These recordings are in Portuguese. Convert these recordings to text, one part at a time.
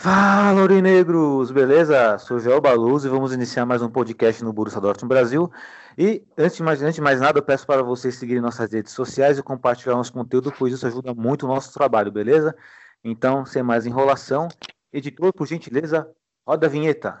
Fala, Aurinegros! Beleza? Sou Joel Baluz e vamos iniciar mais um podcast no Borussia Dortmund Brasil. E antes de, mais, antes de mais nada, eu peço para vocês seguirem nossas redes sociais e compartilhar nosso conteúdo, pois isso ajuda muito o nosso trabalho, beleza? Então, sem mais enrolação, editor, por gentileza, roda a vinheta.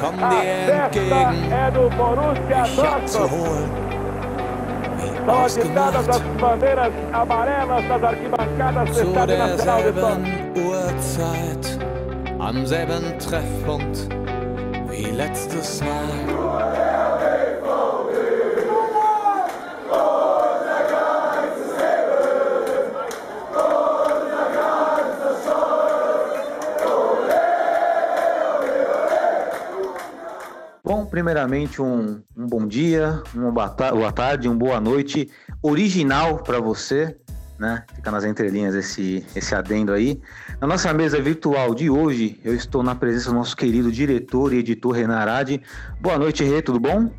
Komm dir entgegen, Borussia mich abzuholen, wie São agitadas das arquibancadas do zu Estádio Nacional de Dortmund. derselben Uhrzeit, am selben Treffpunkt wie letztes Mal. Primeiramente, um, um bom dia, uma boa, ta- boa tarde, uma boa noite original para você, né? Fica nas entrelinhas esse, esse adendo aí. Na nossa mesa virtual de hoje, eu estou na presença do nosso querido diretor e editor Renan Arade. Boa noite, Rê, tudo bom?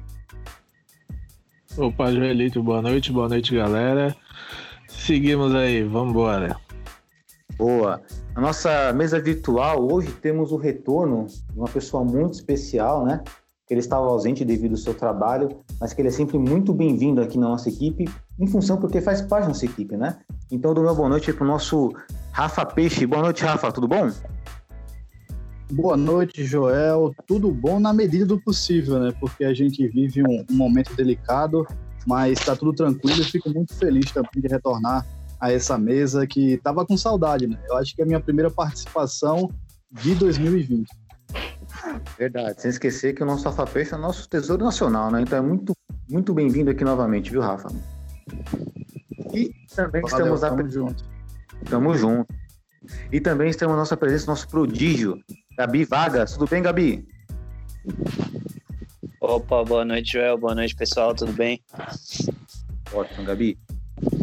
Opa, Joelito, boa noite, boa noite, galera. Seguimos aí, vamos embora. Boa. Na nossa mesa virtual, hoje temos o retorno de uma pessoa muito especial, né? Que ele estava ausente devido ao seu trabalho, mas que ele é sempre muito bem-vindo aqui na nossa equipe, em função porque faz parte da nossa equipe, né? Então, do meu boa noite para o nosso Rafa Peixe. Boa noite, Rafa, tudo bom? Boa noite, Joel. Tudo bom na medida do possível, né? Porque a gente vive um, um momento delicado, mas está tudo tranquilo e fico muito feliz também de retornar a essa mesa que estava com saudade, né? Eu acho que é a minha primeira participação de 2020. Verdade, sem esquecer que o nosso Rafa Peixe é o nosso tesouro nacional, né? Então é muito, muito bem-vindo aqui novamente, viu, Rafa? E também Valeu, estamos na tamo junto. Tamo junto. E também estamos na nossa presença, nosso prodígio, Gabi Vargas. Tudo bem, Gabi? Opa, boa noite, Joel. Boa noite, pessoal. Tudo bem? Ótimo, Gabi.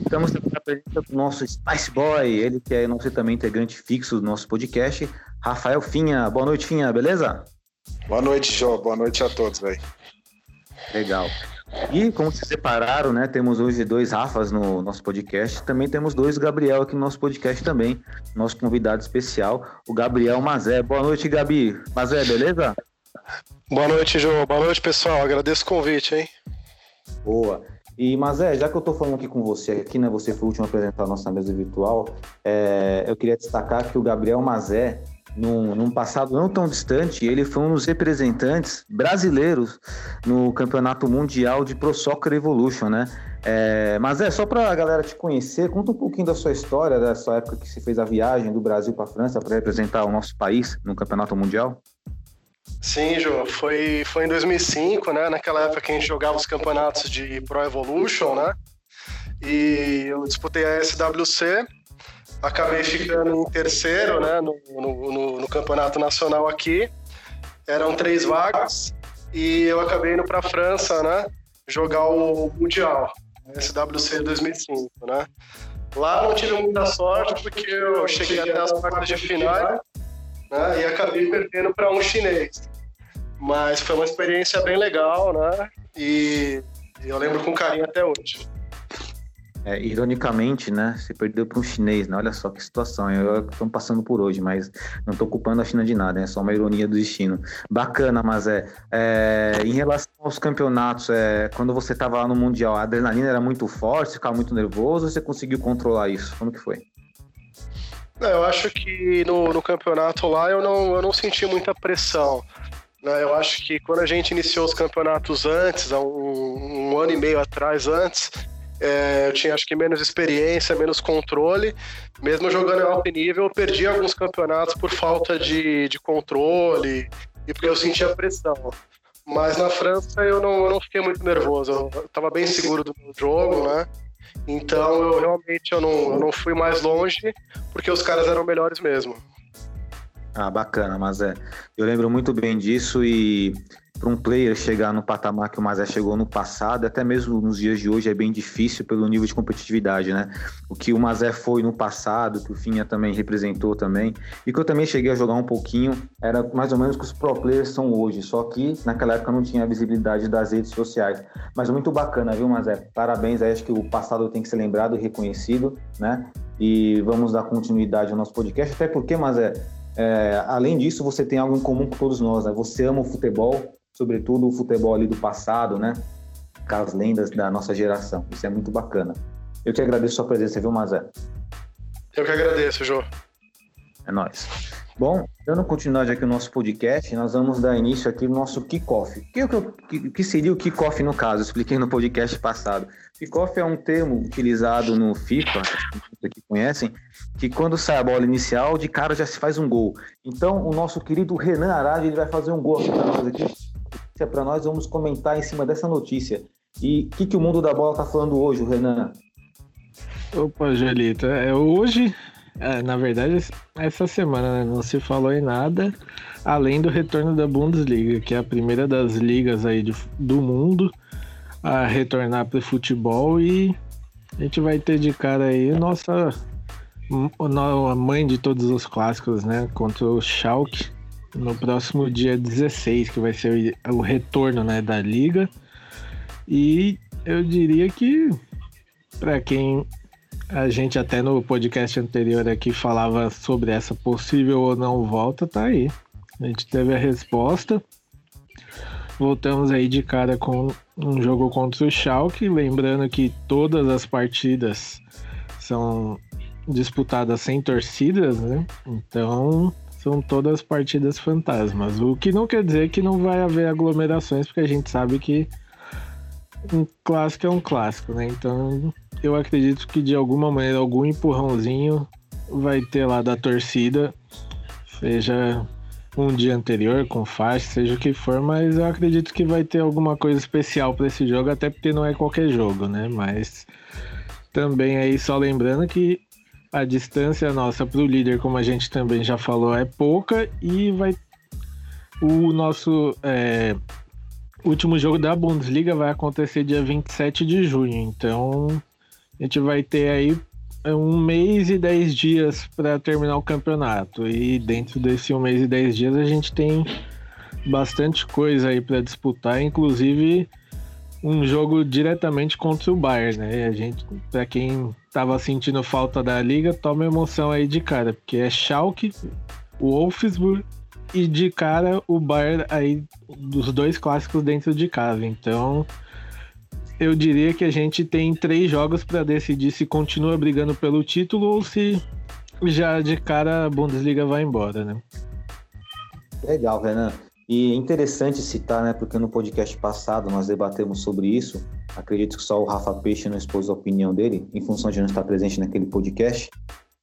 Estamos também na presença do nosso Spice Boy, ele que é nosso também integrante fixo do nosso podcast, Rafael Finha. Boa noite, Finha, beleza? Boa noite, Jô. Boa noite a todos, velho. Legal. E como vocês separaram, né? Temos hoje dois Rafas no nosso podcast. Também temos dois Gabriel aqui no nosso podcast também. Nosso convidado especial, o Gabriel Mazé. Boa noite, Gabi. Mazé, beleza? Boa noite, Jô. Boa noite, pessoal. Agradeço o convite, hein? Boa. E, Mazé, já que eu tô falando aqui com você, aqui, né? Você foi o último a apresentar a nossa mesa virtual. é, eu queria destacar que o Gabriel Mazé, num, num passado não tão distante, ele foi um dos representantes brasileiros no Campeonato Mundial de Pro Soccer Evolution, né? É, mas é só para a galera te conhecer, conta um pouquinho da sua história, da sua época que você fez a viagem do Brasil para a França para representar o nosso país no Campeonato Mundial. Sim, Jô. Foi, foi em 2005, né? Naquela época que a gente jogava os campeonatos de Pro Evolution, né? E eu disputei a SWC. Acabei ficando em terceiro, né? No, no, no- no campeonato nacional aqui. Eram três vagas. E eu acabei indo para a França, né? Jogar o Mundial. SWC 2005, né? Lá não tive muita sorte porque eu cheguei até as quartas de final né, e acabei perdendo para um chinês. Mas foi uma experiência bem legal, né? E eu lembro com carinho até hoje. É, ironicamente, né? Você perdeu para um chinês, né? Olha só que situação. Eu estou passando por hoje, mas não estou culpando a China de nada, é só uma ironia do destino. Bacana, mas é, é, em relação aos campeonatos, é, quando você estava lá no Mundial, a adrenalina era muito forte, ficava muito nervoso, você conseguiu controlar isso? Como que foi? Não, eu acho que no, no campeonato lá eu não, eu não senti muita pressão. né? Eu acho que quando a gente iniciou os campeonatos antes, há um, um ano e meio atrás antes, é, eu tinha acho que menos experiência, menos controle. Mesmo jogando em alto nível, eu perdi alguns campeonatos por falta de, de controle e porque eu sentia pressão. Mas na França eu não, eu não fiquei muito nervoso, eu estava bem seguro do meu jogo, né? Então eu realmente eu não, eu não fui mais longe porque os caras eram melhores mesmo. Ah, bacana, mas é. Eu lembro muito bem disso e para um player chegar no patamar que o Mazé chegou no passado, até mesmo nos dias de hoje, é bem difícil pelo nível de competitividade, né? O que o Mazé foi no passado, que o Finha também representou também, e que eu também cheguei a jogar um pouquinho, era mais ou menos o que os pro players são hoje, só que naquela época não tinha a visibilidade das redes sociais. Mas muito bacana, viu, Mazé? Parabéns, acho que o passado tem que ser lembrado e reconhecido, né? E vamos dar continuidade ao nosso podcast, até porque, Mazé, é, além disso, você tem algo em comum com todos nós, né? Você ama o futebol, sobretudo o futebol ali do passado, né? Com as lendas da nossa geração. Isso é muito bacana. Eu te agradeço a sua presença, viu, Mazé? Eu que agradeço, Jô. É nóis. Bom, dando continuidade aqui no nosso podcast, nós vamos dar início aqui no nosso kickoff. O que, que, que seria o kickoff no caso? Eu expliquei no podcast passado. Kickoff é um termo utilizado no FIFA, que aqui conhecem, que quando sai a bola inicial, de cara já se faz um gol. Então, o nosso querido Renan Arade ele vai fazer um gol aqui para nós aqui. Para nós, vamos comentar em cima dessa notícia. E o que, que o mundo da bola está falando hoje, Renan? Opa, Gelita, é hoje é, na verdade, essa semana né, não se falou em nada além do retorno da Bundesliga, que é a primeira das ligas aí de, do mundo a retornar para o futebol e a gente vai ter de cara aí nossa a mãe de todos os clássicos, né, contra o Schalke no próximo dia 16, que vai ser o retorno, né, da liga. E eu diria que para quem a gente até no podcast anterior aqui falava sobre essa possível ou não volta, tá aí. A gente teve a resposta. Voltamos aí de cara com um jogo contra o Schalke, lembrando que todas as partidas são disputadas sem torcidas, né? Então, são todas partidas fantasmas. O que não quer dizer que não vai haver aglomerações, porque a gente sabe que um clássico é um clássico, né? Então, eu acredito que de alguma maneira algum empurrãozinho vai ter lá da torcida, seja um dia anterior com faixa, seja o que for, mas eu acredito que vai ter alguma coisa especial para esse jogo, até porque não é qualquer jogo, né? Mas também aí só lembrando que a distância nossa para o líder, como a gente também já falou, é pouca e vai o nosso é, último jogo da Bundesliga vai acontecer dia 27 de junho, então a gente vai ter aí é, um mês e dez dias para terminar o campeonato. E dentro desse um mês e dez dias a gente tem bastante coisa aí para disputar, inclusive um jogo diretamente contra o Bayern, né? A gente, para quem tava sentindo falta da liga, toma emoção aí de cara, porque é Schalke, o Wolfsburg e de cara o Bayern aí dos dois clássicos dentro de casa. Então, eu diria que a gente tem três jogos para decidir se continua brigando pelo título ou se já de cara a Bundesliga vai embora, né? Legal, Renan. E é interessante citar, né, porque no podcast passado nós debatemos sobre isso. Acredito que só o Rafa Peixe não expôs a opinião dele, em função de não estar presente naquele podcast.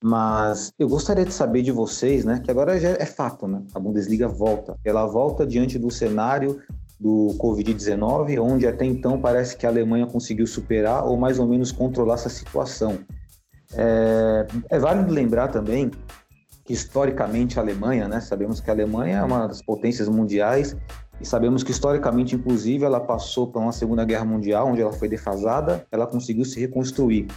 Mas eu gostaria de saber de vocês, né, que agora já é fato, né? A Bundesliga volta. Ela volta diante do cenário do Covid-19, onde até então parece que a Alemanha conseguiu superar ou mais ou menos controlar essa situação. É, é válido lembrar também que historicamente a Alemanha, né, sabemos que a Alemanha é uma das potências mundiais e sabemos que historicamente, inclusive, ela passou por uma Segunda Guerra Mundial, onde ela foi defasada, ela conseguiu se reconstruir.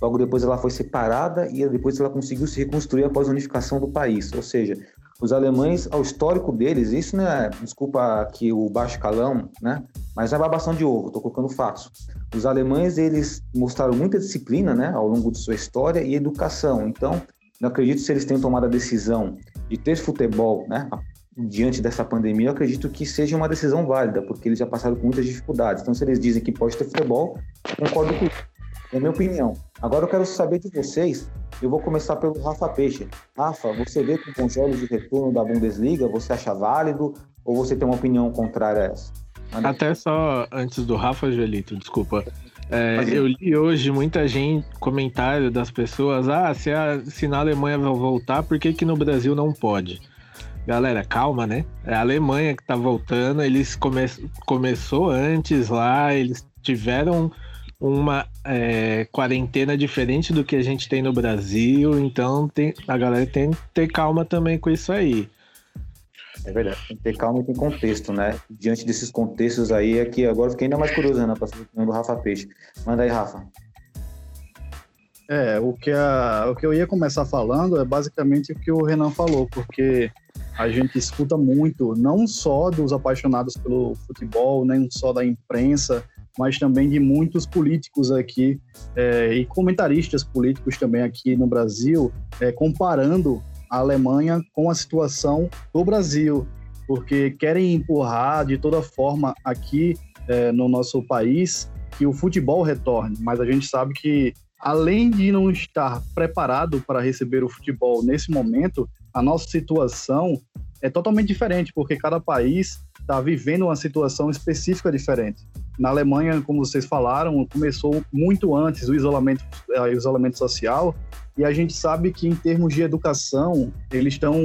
Logo depois ela foi separada e depois ela conseguiu se reconstruir após a unificação do país. Ou seja, os alemães, ao histórico deles, isso não é, desculpa aqui o baixo calão, né? Mas é babação de ovo, estou colocando fatos. Os alemães, eles mostraram muita disciplina, né, ao longo de sua história e educação. Então, não acredito se eles tenham tomado a decisão de ter futebol, né, diante dessa pandemia, eu acredito que seja uma decisão válida, porque eles já passaram por muitas dificuldades. Então, se eles dizem que pode ter futebol, concordo com isso. É a minha opinião. Agora eu quero saber de vocês. Eu vou começar pelo Rafa Peixe. Rafa, você vê com bons olhos de retorno da Bundesliga? Você acha válido ou você tem uma opinião contrária a essa? Até só antes do Rafa, Gelito, desculpa. É, eu li hoje muita gente, comentário das pessoas, ah, se, a, se na Alemanha vai voltar, por que, que no Brasil não pode? Galera, calma, né? É a Alemanha que tá voltando, eles come, começou antes lá, eles tiveram uma é, quarentena diferente do que a gente tem no Brasil, então tem, a galera tem que ter calma também com isso aí. É verdade, tem que ter calma e tem contexto, né? Diante desses contextos aí, é que agora eu fiquei ainda mais curioso, Renan, para saber do Rafa Peixe. Manda aí, Rafa. É, o que, a, o que eu ia começar falando é basicamente o que o Renan falou, porque a gente escuta muito, não só dos apaixonados pelo futebol, nem só da imprensa, mas também de muitos políticos aqui é, e comentaristas políticos também aqui no Brasil, é, comparando a Alemanha com a situação do Brasil, porque querem empurrar de toda forma aqui é, no nosso país que o futebol retorne, mas a gente sabe que além de não estar preparado para receber o futebol nesse momento, a nossa situação é totalmente diferente, porque cada país está vivendo uma situação específica diferente. Na Alemanha, como vocês falaram, começou muito antes o isolamento, eh, o isolamento social, e a gente sabe que em termos de educação, eles estão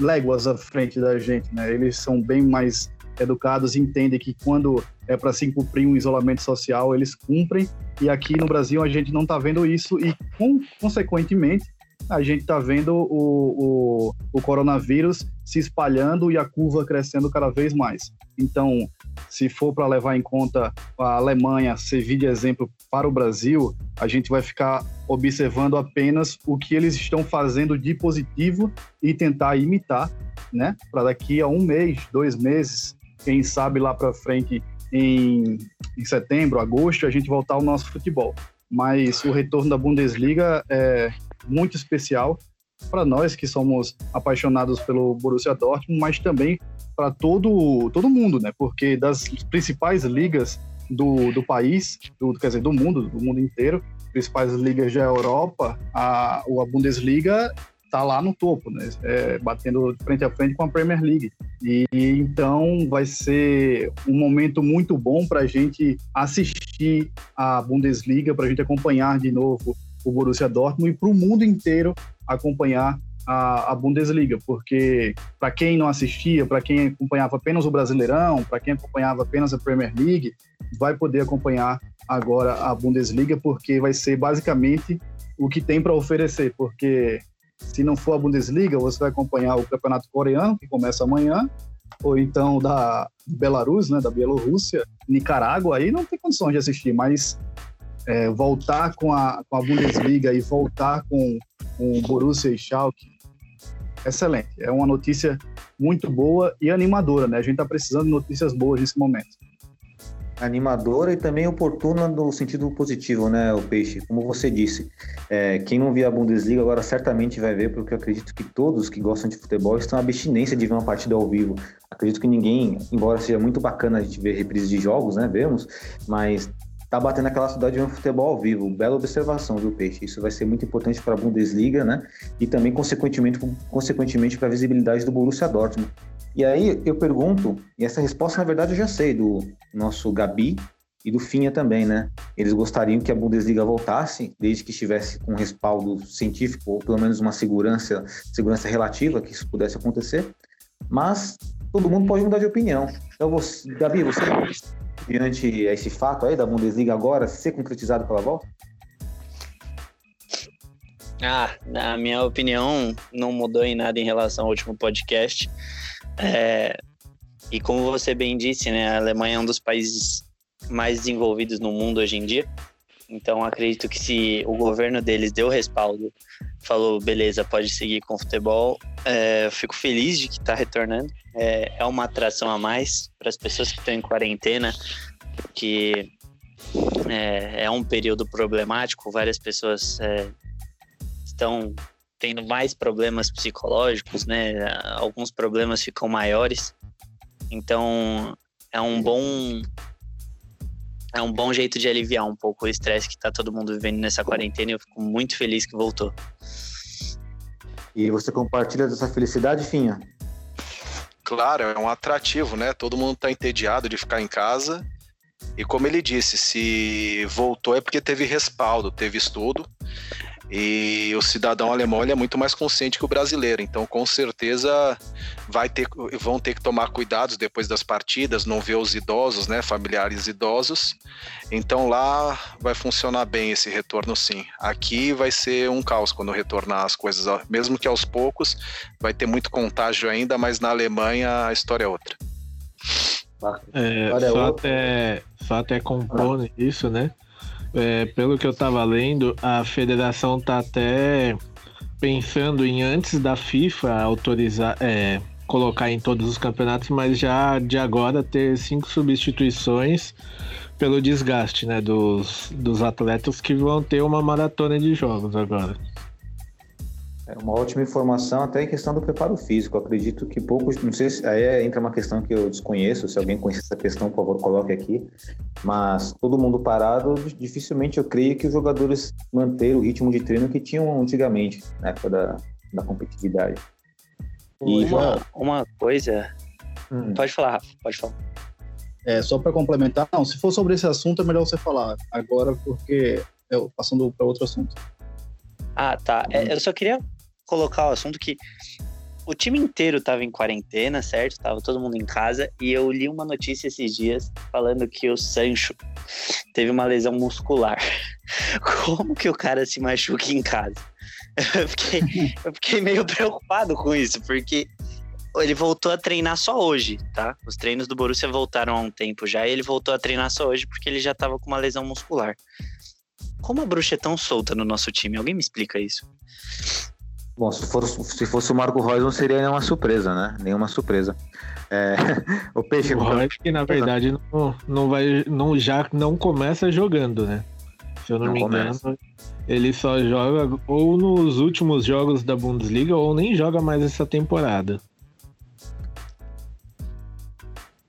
léguas à frente da gente, né? Eles são bem mais educados entendem que quando é para se cumprir um isolamento social, eles cumprem. E aqui no Brasil a gente não está vendo isso e, com, consequentemente, a gente está vendo o, o, o coronavírus se espalhando e a curva crescendo cada vez mais. Então, se for para levar em conta a Alemanha servir de exemplo para o Brasil, a gente vai ficar observando apenas o que eles estão fazendo de positivo e tentar imitar, né? Para daqui a um mês, dois meses, quem sabe lá para frente, em, em setembro, agosto, a gente voltar ao nosso futebol. Mas o retorno da Bundesliga é muito especial para nós que somos apaixonados pelo Borussia Dortmund, mas também para todo, todo mundo, né? Porque das principais ligas do, do país, do, quer dizer, do mundo, do mundo inteiro, principais ligas da Europa, a, a Bundesliga está lá no topo, né? É, batendo frente a frente com a Premier League. E então vai ser um momento muito bom para a gente assistir a Bundesliga, para a gente acompanhar de novo o Borussia Dortmund e para o mundo inteiro acompanhar a, a Bundesliga, porque para quem não assistia, para quem acompanhava apenas o Brasileirão, para quem acompanhava apenas a Premier League, vai poder acompanhar agora a Bundesliga, porque vai ser basicamente o que tem para oferecer, porque se não for a Bundesliga, você vai acompanhar o Campeonato Coreano, que começa amanhã, ou então da Belarus, né, da Bielorrússia, Nicarágua, aí não tem condições de assistir, mas é, voltar com a, com a Bundesliga e voltar com, com o Borussia e Schalke, excelente. É uma notícia muito boa e animadora, né? A gente está precisando de notícias boas nesse momento animadora e também oportuna no sentido positivo, né, o Peixe? Como você disse, é, quem não via a Bundesliga agora certamente vai ver, porque eu acredito que todos que gostam de futebol estão à abstinência de ver uma partida ao vivo. Acredito que ninguém, embora seja muito bacana a gente ver reprises de jogos, né, vemos, mas tá batendo aquela saudade de um futebol ao vivo. Bela observação, viu, Peixe? Isso vai ser muito importante para a Bundesliga, né? E também, consequentemente, consequentemente para a visibilidade do Borussia Dortmund. E aí eu pergunto, e essa resposta na verdade eu já sei, do nosso Gabi e do Finha também, né? Eles gostariam que a Bundesliga voltasse, desde que estivesse com respaldo científico, ou pelo menos uma segurança, segurança relativa, que isso pudesse acontecer. Mas todo mundo pode mudar de opinião. Então, você, Gabi, você diante esse fato aí da Bundesliga agora ser concretizado pela volta? Ah, na minha opinião, não mudou em nada em relação ao último podcast. É, e como você bem disse, né, a Alemanha é um dos países mais desenvolvidos no mundo hoje em dia. Então acredito que se o governo deles deu respaldo, falou beleza, pode seguir com o futebol, é, fico feliz de que está retornando. É, é, uma atração a mais para as pessoas que estão em quarentena, que é, é um período problemático. Várias pessoas é, estão tendo mais problemas psicológicos, né? Alguns problemas ficam maiores. Então, é um bom é um bom jeito de aliviar um pouco o estresse que está todo mundo vivendo nessa quarentena e eu fico muito feliz que voltou. E você compartilha dessa felicidade, Finha? Claro, é um atrativo, né? Todo mundo está entediado de ficar em casa. E como ele disse, se voltou é porque teve respaldo, teve estudo. E o cidadão alemão ele é muito mais consciente que o brasileiro, então com certeza vai ter, vão ter que tomar cuidados depois das partidas, não ver os idosos, né, familiares idosos. Então lá vai funcionar bem esse retorno, sim. Aqui vai ser um caos quando retornar as coisas, mesmo que aos poucos, vai ter muito contágio ainda, mas na Alemanha a história é outra. É, só, até, só até compor isso, né? É, pelo que eu estava lendo, a federação está até pensando em antes da FIFA autorizar, é, colocar em todos os campeonatos, mas já de agora ter cinco substituições pelo desgaste, né, dos, dos atletas que vão ter uma maratona de jogos agora. É uma ótima informação, até em questão do preparo físico. acredito que poucos, não sei se aí entra uma questão que eu desconheço, se alguém conhece essa questão, por favor, coloque aqui. Mas todo mundo parado, dificilmente eu creio que os jogadores manteram o ritmo de treino que tinham antigamente, na época da, da competitividade. E uma, uma coisa. Hum. Pode falar, Rafa, pode falar. É, só para complementar, não, se for sobre esse assunto é melhor você falar agora, porque eu passando para outro assunto. Ah, tá. É, eu só queria colocar o assunto que o time inteiro estava em quarentena, certo? Tava todo mundo em casa e eu li uma notícia esses dias falando que o Sancho teve uma lesão muscular. Como que o cara se machuca em casa? Eu fiquei, eu fiquei meio preocupado com isso, porque ele voltou a treinar só hoje, tá? Os treinos do Borussia voltaram há um tempo já e ele voltou a treinar só hoje porque ele já estava com uma lesão muscular. Como a bruxa é tão solta no nosso time? Alguém me explica isso? Bom, se, for, se fosse o Marco Reus, não seria nenhuma surpresa, né? Nenhuma surpresa. É... o Peixe... O Reus que, na verdade, não, não, vai, não, já não começa jogando, né? Se eu não, não me engano, começa. ele só joga ou nos últimos jogos da Bundesliga ou nem joga mais essa temporada.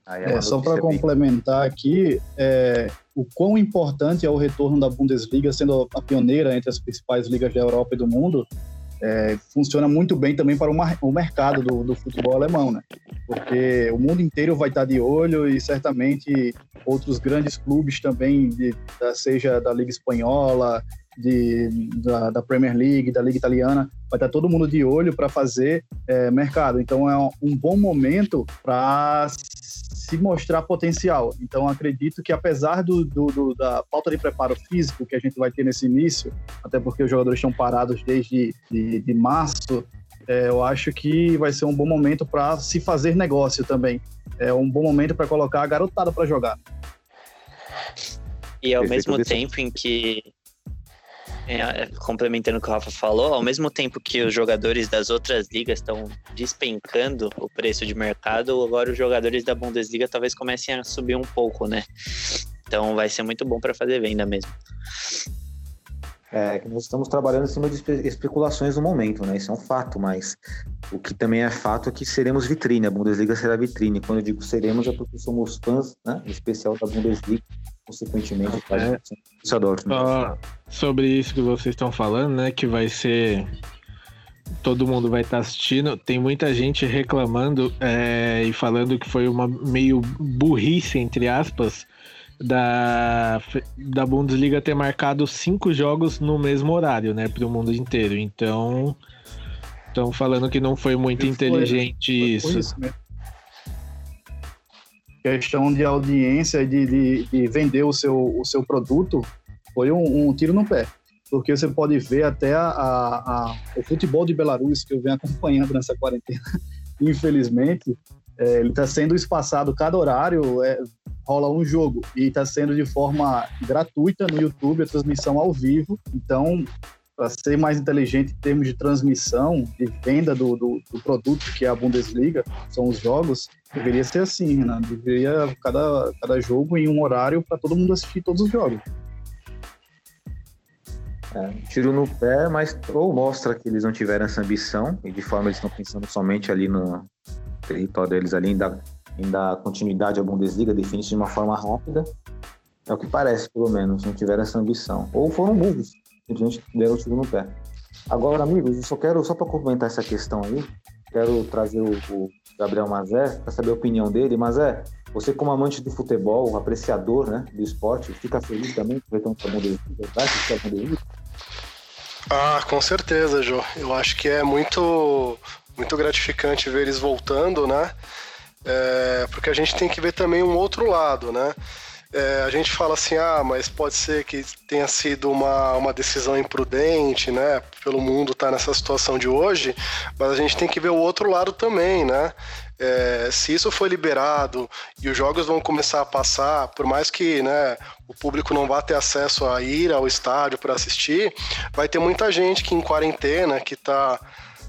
É, é só para complementar aqui, é, o quão importante é o retorno da Bundesliga, sendo a pioneira entre as principais ligas da Europa e do mundo, é, funciona muito bem também para o, mercado do, do, futebol alemão, né? Porque o mundo inteiro vai estar de olho e certamente outros grandes clubes também, de, da, seja da Liga Espanhola, de, da, da, Premier League, da Liga Italiana, vai estar todo mundo de olho para fazer é, mercado. Então é um bom momento para se mostrar potencial. Então, acredito que apesar do, do, do, da falta de preparo físico que a gente vai ter nesse início, até porque os jogadores estão parados desde de, de março, é, eu acho que vai ser um bom momento para se fazer negócio também. É um bom momento para colocar a garotada para jogar. E ao mesmo tempo em que é, é, complementando o que o Rafa falou, ao mesmo tempo que os jogadores das outras ligas estão despencando o preço de mercado, agora os jogadores da Bundesliga talvez comecem a subir um pouco, né? Então vai ser muito bom para fazer venda mesmo. É, nós estamos trabalhando em cima de especulações no momento, né? Isso é um fato, mas o que também é fato é que seremos vitrine, a Bundesliga será vitrine. Quando eu digo seremos é porque somos fãs, né? Em especial da Bundesliga, consequentemente, é, só sobre isso que vocês estão falando, né? Que vai ser. Todo mundo vai estar tá assistindo. Tem muita gente reclamando é, e falando que foi uma meio burrice, entre aspas, da, da Bundesliga ter marcado cinco jogos no mesmo horário, né? Para o mundo inteiro. Então. Estão falando que não foi muito foi, inteligente foi, isso. isso questão de audiência de, de, de, vender o seu, o seu produto foi um, um, tiro no pé. Porque você pode ver até a, a, a, o futebol de Belarus, que eu venho acompanhando nessa quarentena, infelizmente, é, ele está sendo espaçado cada horário, é, rola um jogo e está sendo de forma gratuita no YouTube, a transmissão ao vivo. Então, para ser mais inteligente em termos de transmissão, de venda do, do, do, produto que é a Bundesliga, são os jogos, deveria ser assim, né? Deveria cada, cada jogo em um horário para todo mundo assistir todos os jogos. É, tiro no pé, mas ou mostra que eles não tiveram essa ambição e de forma eles estão pensando somente ali no território deles ali em dar, continuidade à Bundesliga, definir de uma forma rápida. É o que parece, pelo menos, não tiveram essa ambição. Ou foram burros, simplesmente deram o tiro no pé. Agora, amigos, eu só quero, só para complementar essa questão aí, quero trazer o, o Gabriel Mazé para saber a opinião dele. Mazé, você como amante do futebol, apreciador né, do esporte, fica feliz também com o Bundesliga? Vai assistir a Bundesliga? Ah, com certeza, Jô. Eu acho que é muito, muito gratificante ver eles voltando, né? É, porque a gente tem que ver também um outro lado, né? É, a gente fala assim, ah, mas pode ser que tenha sido uma, uma decisão imprudente, né? Pelo mundo estar tá nessa situação de hoje, mas a gente tem que ver o outro lado também, né? É, se isso for liberado e os jogos vão começar a passar, por mais que né, o público não vá ter acesso a ir ao estádio para assistir, vai ter muita gente que em quarentena, que está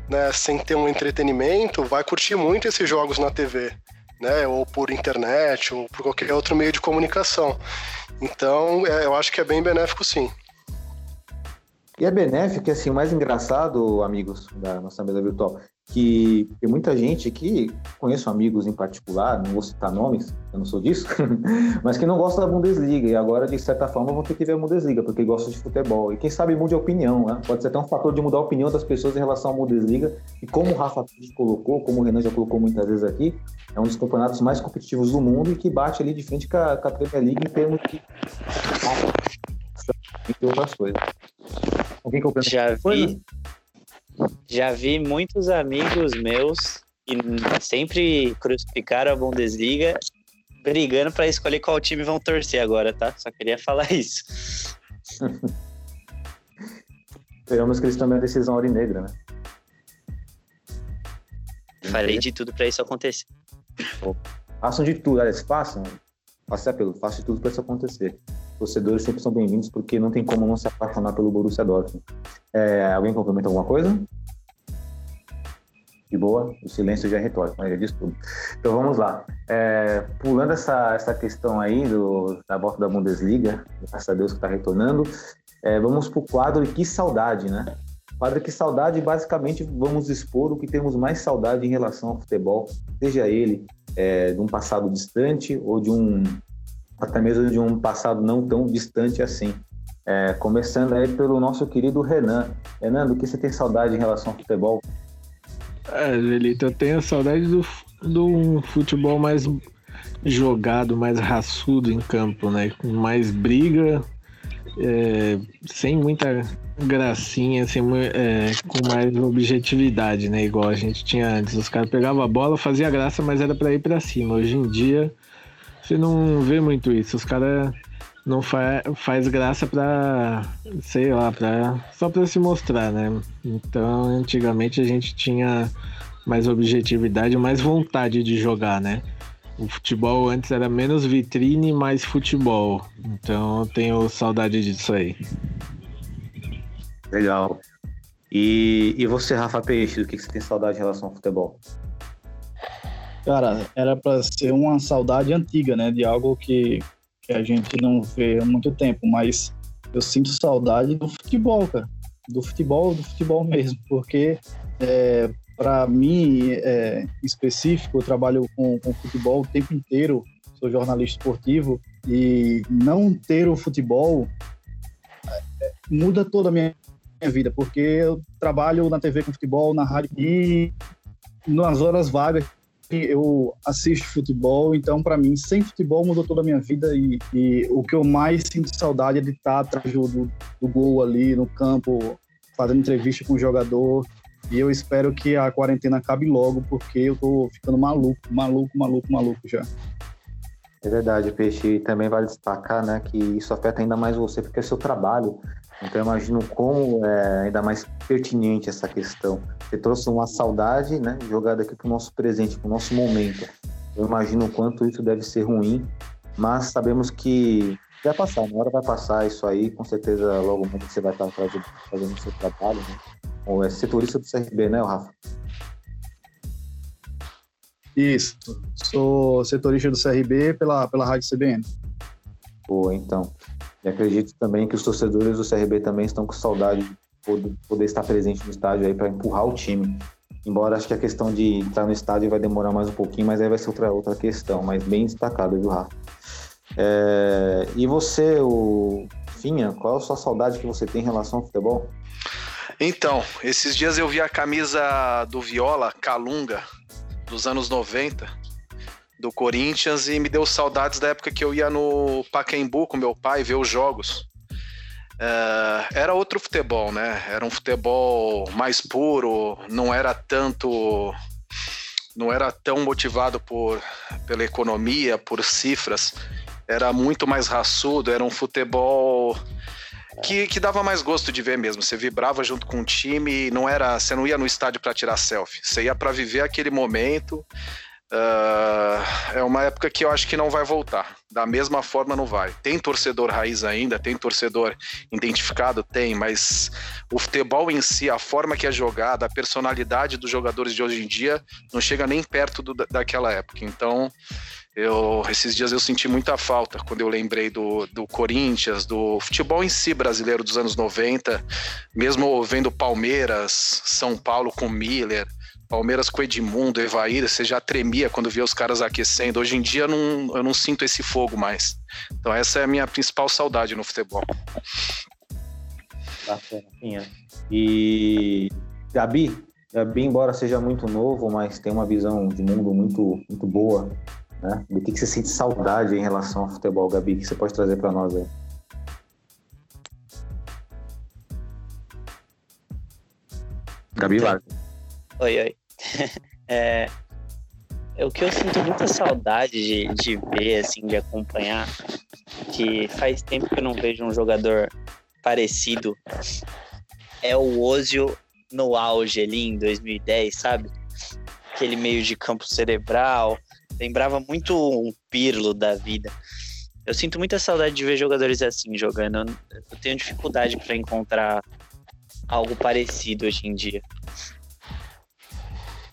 né, sem ter um entretenimento, vai curtir muito esses jogos na TV. Né, ou por internet, ou por qualquer outro meio de comunicação. Então, é, eu acho que é bem benéfico, sim. E é benéfico, assim, o mais engraçado, amigos da nossa mesa virtual, que tem muita gente que conheço amigos em particular, não vou citar nomes, eu não sou disso, mas que não gosta da Bundesliga e agora de certa forma vão ter que ver a Bundesliga porque gostam de futebol e quem sabe mude a opinião, né? Pode ser até um fator de mudar a opinião das pessoas em relação à Bundesliga e como o Rafa colocou, como o Renan já colocou muitas vezes aqui, é um dos campeonatos mais competitivos do mundo e que bate ali de frente com a, com a Premier League em termos de e outras coisas. Alguém já vi, coisa? Já vi muitos amigos meus que sempre crucificaram a Bundesliga brigando para escolher qual time vão torcer agora, tá? Só queria falar isso. Esperamos que eles tomem a decisão negra, né? Falei de tudo para isso acontecer. Façam de tudo, aliás, façam. Faça pelo, façam de tudo para isso acontecer. Torcedores sempre são bem-vindos porque não tem como não se apaixonar pelo Borussia Dortmund. É, alguém complementa alguma coisa? De boa, o silêncio já é retórico, mas já diz tudo. Então vamos lá. É, pulando essa, essa questão aí do, da volta da Bundesliga, graças a Deus que está retornando, é, vamos para o quadro Que Saudade, né? Quadro Que Saudade, basicamente vamos expor o que temos mais saudade em relação ao futebol, seja ele é, de um passado distante ou de um até mesmo de um passado não tão distante assim. É, começando aí pelo nosso querido Renan. Renan, do que você tem saudade em relação ao futebol? É, Gelito, eu tenho saudade do, do futebol mais jogado, mais raçudo em campo, né? Com mais briga, é, sem muita gracinha, sem, é, com mais objetividade, né? Igual a gente tinha antes. Os caras pegavam a bola, fazia graça, mas era para ir para cima. Hoje em dia, você não vê muito isso. Os caras não fa faz graça pra, sei lá, pra, só pra se mostrar, né? Então, antigamente a gente tinha mais objetividade, mais vontade de jogar, né? O futebol antes era menos vitrine, mais futebol. Então eu tenho saudade disso aí. Legal. E, e você, Rafa Peixe, do que você tem saudade em relação ao futebol? Cara, era para ser uma saudade antiga, né? De algo que que a gente não vê há muito tempo, mas eu sinto saudade do futebol, cara. Do futebol, do futebol mesmo, porque é, para mim, é, específico, eu trabalho com, com futebol o tempo inteiro, sou jornalista esportivo, e não ter o futebol é, muda toda a minha, minha vida, porque eu trabalho na TV com futebol, na rádio, e nas horas vagas eu assisto futebol, então para mim, sem futebol mudou toda a minha vida e, e, o que eu mais sinto saudade é de estar atrás do, do, gol ali no campo, fazendo entrevista com o jogador. E eu espero que a quarentena acabe logo, porque eu tô ficando maluco, maluco, maluco, maluco já. É verdade, Peixe. E também vale destacar né, que isso afeta ainda mais você, porque é seu trabalho. Então eu imagino como é ainda mais pertinente essa questão. Você trouxe uma saudade, né, jogada aqui para o nosso presente, para o nosso momento. Eu imagino o quanto isso deve ser ruim, mas sabemos que vai passar, uma hora vai passar isso aí, com certeza logo mais você vai estar fazendo, fazendo o seu trabalho, né? Ou é setorista do CRB, né, Rafa? Isso, sou setorista do CRB pela, pela Rádio CBN. Boa, então. E acredito também que os torcedores do CRB também estão com saudade de poder, poder estar presente no estádio aí para empurrar o time. Embora acho que a questão de estar no estádio vai demorar mais um pouquinho, mas aí vai ser outra, outra questão, mas bem destacado, viu, Rafa? É, e você, o Finha, qual é a sua saudade que você tem em relação ao futebol? Então, esses dias eu vi a camisa do Viola, Calunga, dos anos 90, do Corinthians e me deu saudades da época que eu ia no Pacaembu com meu pai ver os jogos. é, era outro futebol, né? Era um futebol mais puro, não era tanto não era tão motivado por pela economia, por cifras, era muito mais raçudo, era um futebol que, que dava mais gosto de ver mesmo. Você vibrava junto com o time, não era, você não ia no estádio para tirar selfie, você ia para viver aquele momento. Uh, é uma época que eu acho que não vai voltar. Da mesma forma, não vai. Tem torcedor raiz ainda, tem torcedor identificado, tem, mas o futebol em si, a forma que é jogada, a personalidade dos jogadores de hoje em dia, não chega nem perto do, daquela época. Então, eu, esses dias eu senti muita falta quando eu lembrei do, do Corinthians, do futebol em si brasileiro dos anos 90, mesmo vendo Palmeiras, São Paulo com Miller, Palmeiras com Edmundo, Evair, você já tremia quando via os caras aquecendo. Hoje em dia eu não, eu não sinto esse fogo mais. Então essa é a minha principal saudade no futebol. Bacana, E Gabi, Gabi, embora seja muito novo, mas tem uma visão de mundo muito, muito boa né? Do que, que você sente saudade em relação ao futebol, Gabi, que você pode trazer para nós aí? Gabi vai. Oi, oi. é, o que eu sinto muita saudade de, de ver, assim, de acompanhar, que faz tempo que eu não vejo um jogador parecido, é o Ozio no auge ali em 2010, sabe? Aquele meio de campo cerebral, Lembrava muito um Pirlo da vida. Eu sinto muita saudade de ver jogadores assim jogando. Eu tenho dificuldade para encontrar algo parecido hoje em dia.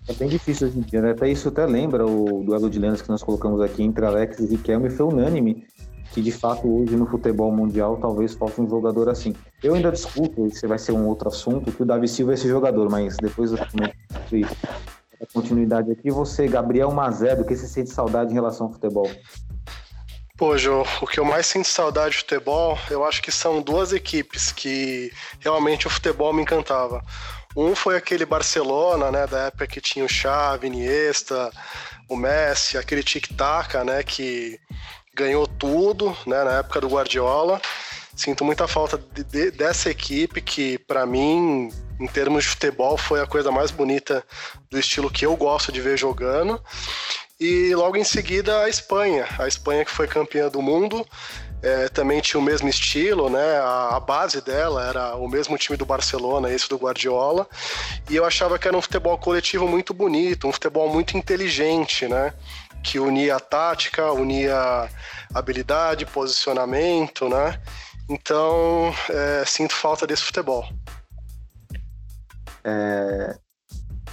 É bem difícil hoje em dia, né? Até isso até lembra o duelo de lendas que nós colocamos aqui entre Alex e Riquelme, foi unânime que de fato hoje no futebol mundial talvez falte um jogador assim. Eu ainda discuto, isso vai ser um outro assunto, que o Davi Silva é esse jogador, mas depois eu comento isso continuidade aqui. Você, Gabriel Mazé, do que você sente saudade em relação ao futebol? Pô, Jô, o que eu mais sinto saudade de futebol, eu acho que são duas equipes que realmente o futebol me encantava. Um foi aquele Barcelona, né, da época que tinha o Xavi, Iniesta, o Messi, aquele tic-tac, né, que ganhou tudo, né, na época do Guardiola. Sinto muita falta de, de, dessa equipe que, para mim, em termos de futebol, foi a coisa mais bonita do estilo que eu gosto de ver jogando. E logo em seguida a Espanha, a Espanha que foi campeã do mundo, é, também tinha o mesmo estilo, né? A, a, base dela era o mesmo time do Barcelona, esse do Guardiola. E eu achava que era um futebol coletivo muito bonito, um futebol muito inteligente, né? Que unia a tática, unia habilidade, posicionamento, né? Então, é, sinto falta desse futebol. É,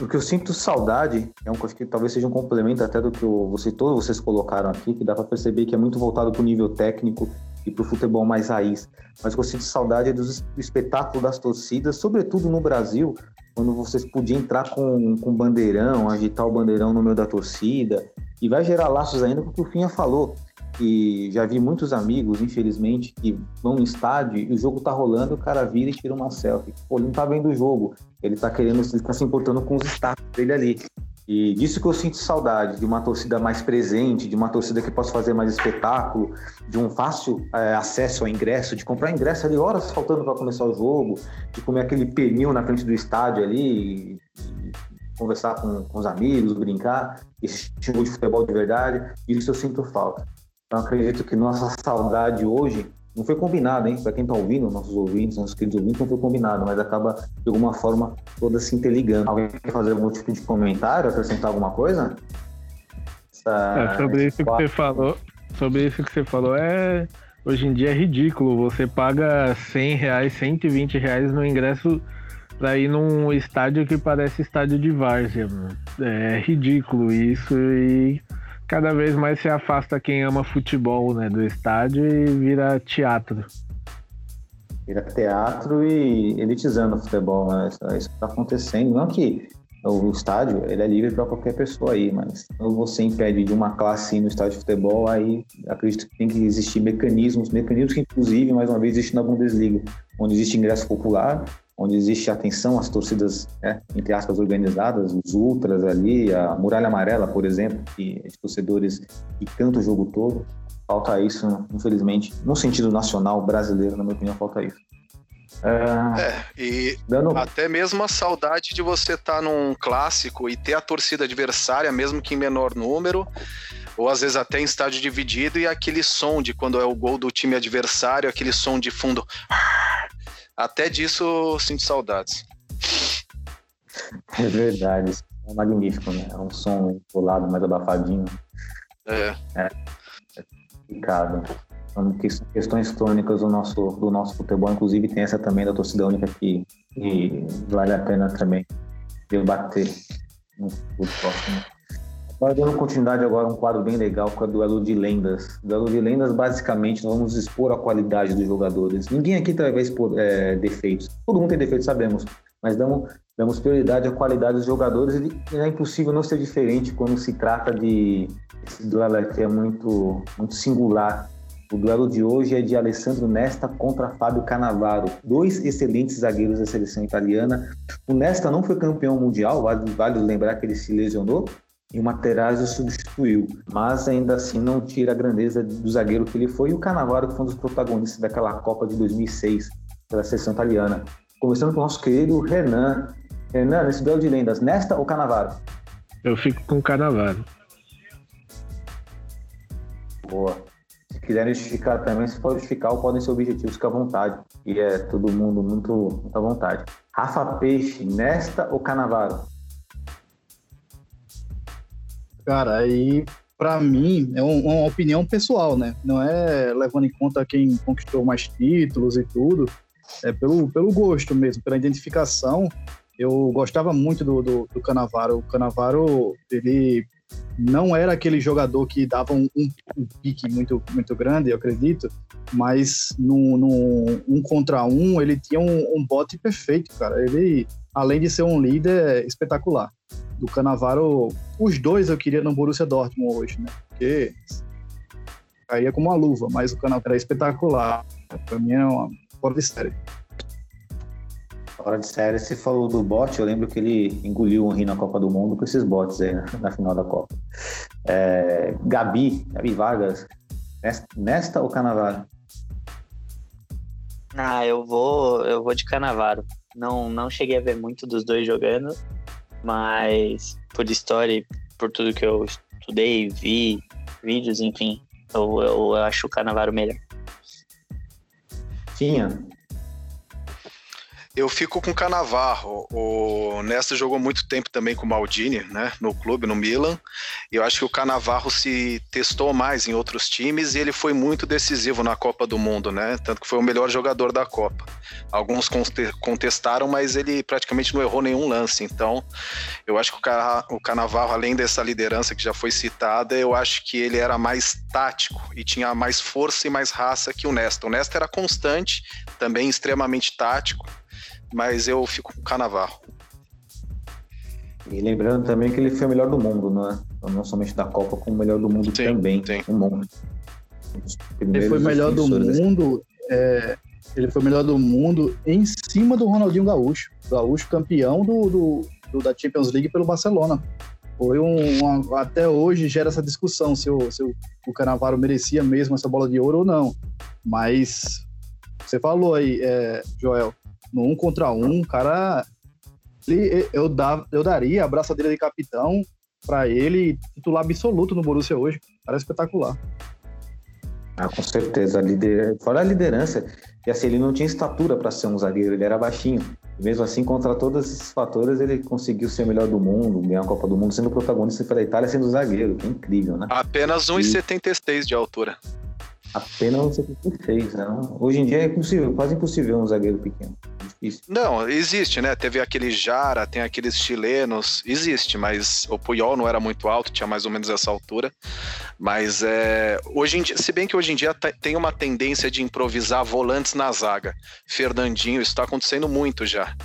o que eu sinto saudade é um coisa que talvez seja um complemento até do que você, todos vocês colocaram aqui, que dá para perceber que é muito voltado para o nível técnico e para o futebol mais raiz. Mas o que eu sinto saudade é do, espetáculo das torcidas, sobretudo no Brasil, quando vocês podiam entrar com, com bandeirão, agitar o bandeirão no meio da torcida, e vai gerar laços ainda com o o Finha falou que já vi muitos amigos, infelizmente, que vão no estádio e o jogo tá rolando, o cara vira e tira uma selfie. Pô, ele não tá vendo o jogo, ele tá querendo, ele tá se importando com os status dele ali. E disso que eu sinto saudade, de uma torcida mais presente, de uma torcida que possa fazer mais espetáculo, de um fácil é, acesso ao ingresso, de comprar ingresso ali horas faltando para começar o jogo, de comer aquele pernil na frente do estádio ali, e, e conversar com, com os amigos, brincar, esse tipo de futebol de verdade, isso eu sinto falta. Então acredito que nossa saudade hoje não foi combinada, hein? Para quem está ouvindo, nossos ouvintes, nossos queridos ouvintes, não foi combinado, mas acaba de alguma forma toda se interligando. Alguém quer fazer algum tipo de comentário, acrescentar alguma coisa? Essa... É, sobre isso que você falou, sobre isso que você falou, é hoje em dia é ridículo. Você paga 100 reais, 120 reais no ingresso para ir num estádio que parece estádio de várzea. É ridículo isso e cada vez mais se afasta quem ama futebol né, do estádio e vira teatro. Vira teatro e elitizando o futebol, né? Isso está acontecendo. Não que o estádio ele é livre para qualquer pessoa aí, mas quando você impede de uma classe no estádio de futebol, aí acredito que tem que existir mecanismos, mecanismos que inclusive, mais uma vez, existem na Bundesliga, onde existe ingresso popular, onde existe atenção às torcidas, né, entre aspas, organizadas, os ultras ali, a Muralha Amarela, por exemplo, que de torcedores que canta o jogo todo. Falta isso, infelizmente, no sentido nacional brasileiro, na minha opinião, falta isso. É, É, e dando, até mesmo a saudade de você estar num clássico e ter a torcida adversária, mesmo que em menor número, ou às vezes até em estádio dividido, e aquele som de quando é o gol do time adversário, aquele som de fundo. Até disso sinto saudades. é verdade, é magnífico, né? É um som colado, mais abafadinho, É, complicado. Então, são questões tônicas do nosso, do nosso futebol, inclusive tem essa também da torcida única que, que vale a pena também debater no futuro próximo. Agora, dando continuidade agora, um quadro bem legal com o duelo de lendas. Duelo de lendas, basicamente, nós vamos expor a qualidade dos jogadores. Ninguém aqui vai expor é, defeitos. Todo mundo tem defeitos, sabemos. Mas damos, damos prioridade à qualidade dos jogadores e é impossível não ser diferente quando se trata de esse duelo aqui é muito, muito singular. O duelo de hoje é de Alessandro Nesta contra Fábio Cannavaro, dois excelentes zagueiros da seleção italiana. O Nesta não foi campeão mundial, vale, vale lembrar que ele se lesionou e o Materazzi o substituiu, mas ainda assim não tira a grandeza do zagueiro que ele foi. E o Cannavaro, que foi um dos protagonistas daquela Copa de 2006 pela seleção italiana. Começando com o nosso querido Renan. Renan, nesse duelo de lendas, Nesta ou Cannavaro? Eu fico com o Canavaro. Boa. Se quiserem justificar também, se for justificar, podem ser objetivos, fica à vontade. E é todo mundo muito, muito à vontade. Rafa Peixe, Nesta ou Canavaro? Cara, aí pra mim é um- uma opinião pessoal, né? Não é levando em conta quem conquistou mais títulos e tudo. É pelo, pelo gosto mesmo, pela identificação. Eu gostava muito do, do, do Canavaro. O Canavaro, ele não era aquele jogador que dava um, um, um pique muito, muito grande, eu acredito, mas no, no um contra um ele tinha um, um bote perfeito, cara. Ele, além de ser um líder espetacular. Do Canavaro, os dois eu queria no Borussia Dortmund hoje, né? Porque caía como uma luva, mas o Canavaro era espetacular. Pra mim é uma fora de série. Fora de série, você falou do bote, eu lembro que ele engoliu um rio na Copa do Mundo com esses botes aí, né, na final da Copa. É, Gabi, Gabi Vargas, Nesta, Nesta ou Canavaro? Ah, eu vou, eu vou de Canavaro. Não, não cheguei a ver muito dos dois jogando, mas por história, e por tudo que eu estudei, vi, vídeos, enfim, eu, eu acho o Canavaro melhor. Tinha. Eu fico com o Canavarro. O Nesta jogou muito tempo também com o Maldini, né? No clube, no Milan. Eu acho que o Canavarro se testou mais em outros times e ele foi muito decisivo na Copa do Mundo, né? Tanto que foi o melhor jogador da Copa. Alguns conte- contestaram, mas ele praticamente não errou nenhum lance. Então, eu acho que o Canavarro, além dessa liderança que já foi citada, eu acho que ele era mais tático e tinha mais força e mais raça que o Nesta. O Nesta era constante, também extremamente tático mas eu fico com o Canavarro. E lembrando também que ele foi o melhor do mundo, não é? Então, não somente da Copa, como o melhor do mundo Sim, também. sim. Um mundo. Ele foi o melhor do mundo. é, ele foi o melhor do mundo em cima do Ronaldinho Gaúcho. Gaúcho campeão do, do- do- da Champions League pelo Barcelona. Foi um, uma- até hoje gera essa discussão se, o, se o, o Canavaro merecia mesmo essa bola de ouro ou não. Mas você falou aí, é, Joel, no um contra um, cara, ele- eu, dava, eu daria a braçadeira de capitão para ele, titular absoluto no Borussia hoje. Cara, é espetacular. Ah, com certeza. A lider... Fora a liderança, e assim, ele não tinha estatura para ser um zagueiro, ele era baixinho. E mesmo assim, contra todos esses fatores, ele conseguiu ser o melhor do mundo, ganhar a Copa do Mundo, sendo protagonista pela Itália, sendo zagueiro. Que é incrível, né? Apenas 1,76 de altura. Apenas um 76, né? Hoje em dia é impossível, quase impossível um zagueiro pequeno. Não, existe, né? Teve aquele Jara, tem aqueles chilenos, existe, mas o Puyol não era muito alto, tinha mais ou menos essa altura. Mas é, hoje em dia, se bem que hoje em dia te- tem uma tendência de improvisar volantes na zaga. Fernandinho, isso está acontecendo muito já.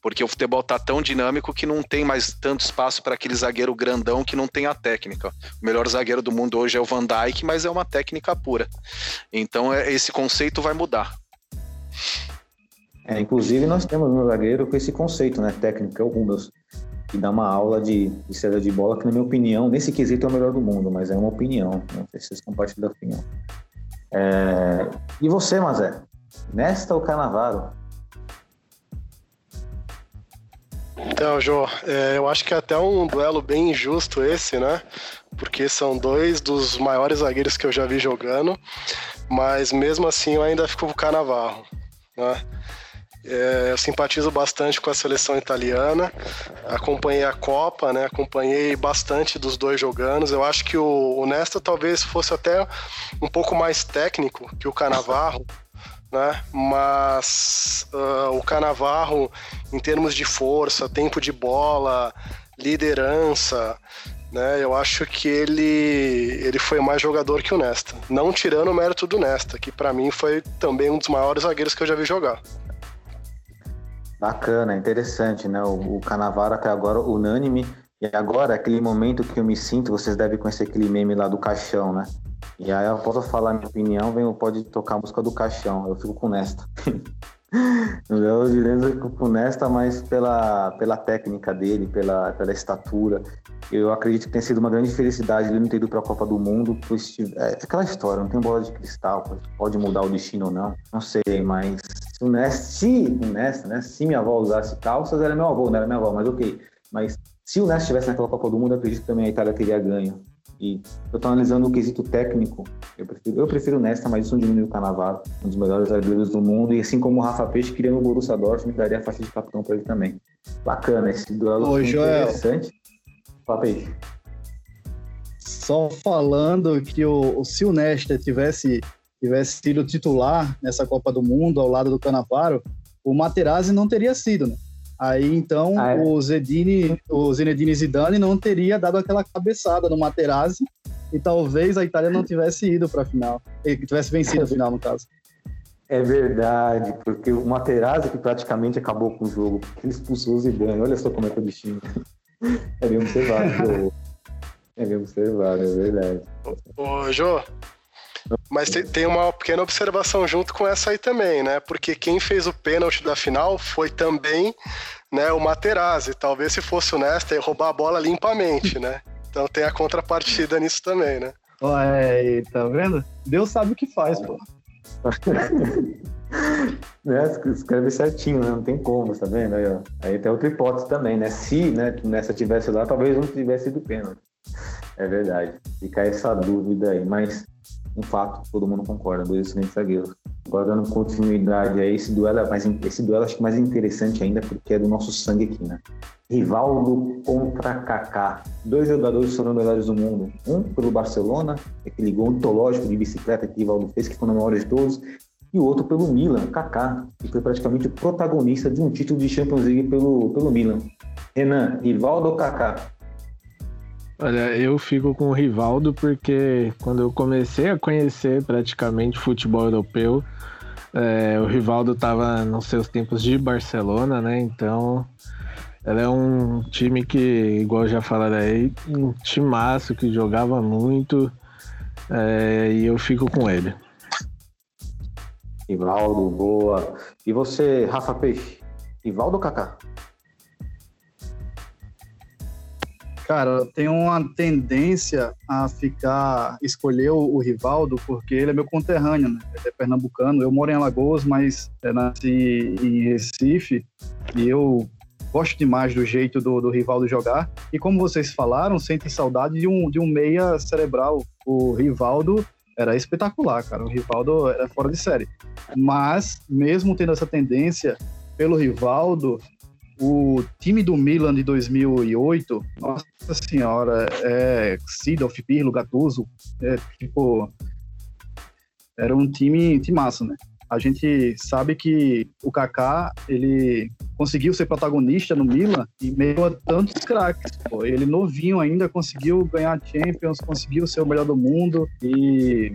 Porque o futebol tá tão dinâmico que não tem mais tanto espaço para aquele zagueiro grandão que não tem a técnica. O melhor zagueiro do mundo hoje é o Van Dijk, mas é uma técnica pura. Então é- esse conceito vai mudar. É, inclusive, nós temos um zagueiro com esse conceito, né? Técnico, é o Hummels, que dá uma aula de, de de bola, que, na minha opinião, nesse quesito é o melhor do mundo, mas é uma opinião. Não sei se vocês compartilham da opinião. É, E você, Mazé? Nesta ou Canavaro? Então, Jô, é, eu acho que é até um duelo bem injusto esse, né? Porque são dois dos maiores zagueiros que eu já vi jogando, mas mesmo assim eu ainda fico com o Canavarro, né? É, eu simpatizo bastante com a seleção italiana, acompanhei a Copa, né? Acompanhei bastante dos dois jogando. Eu acho que o, o Nesta talvez fosse até um pouco mais técnico que o Canavarro né? Mas uh, o Canavarro, em termos de força, tempo de bola, liderança, né? Eu acho que ele ele foi mais jogador que o Nesta. Não tirando o mérito do Nesta, que para mim foi também um dos maiores zagueiros que eu já vi jogar. Bacana, interessante, né? O, o Canavaro até agora unânime. E agora, aquele momento que eu me sinto, vocês devem conhecer aquele meme lá do caixão, né? E aí eu posso falar minha opinião, vem, pode tocar a música do caixão, eu fico com Nesta. Eu fico com Nesta, mas pela, pela técnica dele, pela, pela estatura. Eu acredito que tenha sido uma grande felicidade ele não ter ido para a Copa do Mundo. Pois, é aquela história, não tem bola de cristal, pode mudar o destino ou não, não sei, mas se o Nesta, se Nesta, né, se minha avó usasse calças, era meu avô, não era minha avó, mas ok. Mas se o Nesta estivesse naquela Copa do Mundo, acredito que também a Itália teria ganho. E eu tô analisando o quesito técnico. Eu prefiro, eu prefiro Nesta, mas isso não diminui o Canavaro, um dos melhores zagueiros do mundo. E assim como o Rafa Peixe queria no Borussia Dortmund, daria a faixa de capitão para ele também. Bacana, esse duelo Ô, Joel. interessante. Rafa Peixe. Só falando que o, o se o Nesta tivesse, tivesse sido titular nessa Copa do Mundo ao lado do Canavaro, o Materazzi não teria sido, né? Aí então Ah, é? o Zedini, o Zinedine Zidane não teria dado aquela cabeçada no Materazzi e talvez a Itália não tivesse ido para a final, e tivesse vencido a final no caso. É verdade, porque o Materazzi que praticamente acabou com o jogo, porque ele expulsou o Zidane. Olha só como é que é o destino. É bem observado. É bem observado, é verdade. Ô, Jô, mas tem, tem uma pequena observação junto com essa aí também, né? Porque quem fez o pênalti da final foi também né, o Materazzi. Talvez se fosse o Nesta, ia roubar a bola limpamente, né? Então tem a contrapartida nisso também, né? Ué, tá vendo? Deus sabe o que faz, pô. né? Escreve certinho, né? Não tem como, tá vendo? Aí, ó. Aí tem outra hipótese também, né? Se né, nessa tivesse lá, talvez não tivesse sido pênalti. É verdade. Fica essa dúvida aí, mas um fato, todo mundo concorda, dois excelentes zagueiros. Agora dando continuidade a esse duelo, é mais, esse duelo acho que mais interessante ainda, porque é do nosso sangue aqui, né? Rivaldo contra Kaká. Dois jogadores foram melhores do mundo. Um pelo Barcelona, aquele gol ontológico de bicicleta que Rivaldo fez, que foi na maior de todos. E o outro pelo Milan, Kaká, que foi praticamente o protagonista de um título de Champions League pelo, pelo Milan. Renan, Rivaldo ou Kaká? Olha, eu fico com o Rivaldo porque quando eu comecei a conhecer praticamente futebol europeu, é, o Rivaldo estava nos seus tempos de Barcelona, né? Então, ela é um time que, igual já falaram aí, um timaço que jogava muito é, e eu fico com ele. Rivaldo, boa. E você, Rafa Peixe? Rivaldo ou Kaká? Cara, eu tenho uma tendência a ficar, escolher o, Rivaldo, porque ele é meu conterrâneo, né? Ele é pernambucano. Eu moro em Alagoas, mas é, nasci em Recife e eu gosto demais do jeito do, do Rivaldo jogar. E como vocês falaram, sentem saudade de um, de um meia cerebral. O Rivaldo era espetacular, cara. O Rivaldo era fora de série. Mas, mesmo tendo essa tendência pelo Rivaldo, o time do Milan de 2008, nossa senhora, é Sidorf, Pirlo, Gattuso, é tipo era um time, time massa, né? A gente sabe que o Kaká, ele conseguiu ser protagonista no Milan e meio a tantos craques. Pô. Ele novinho ainda conseguiu ganhar Champions, conseguiu ser o melhor do mundo e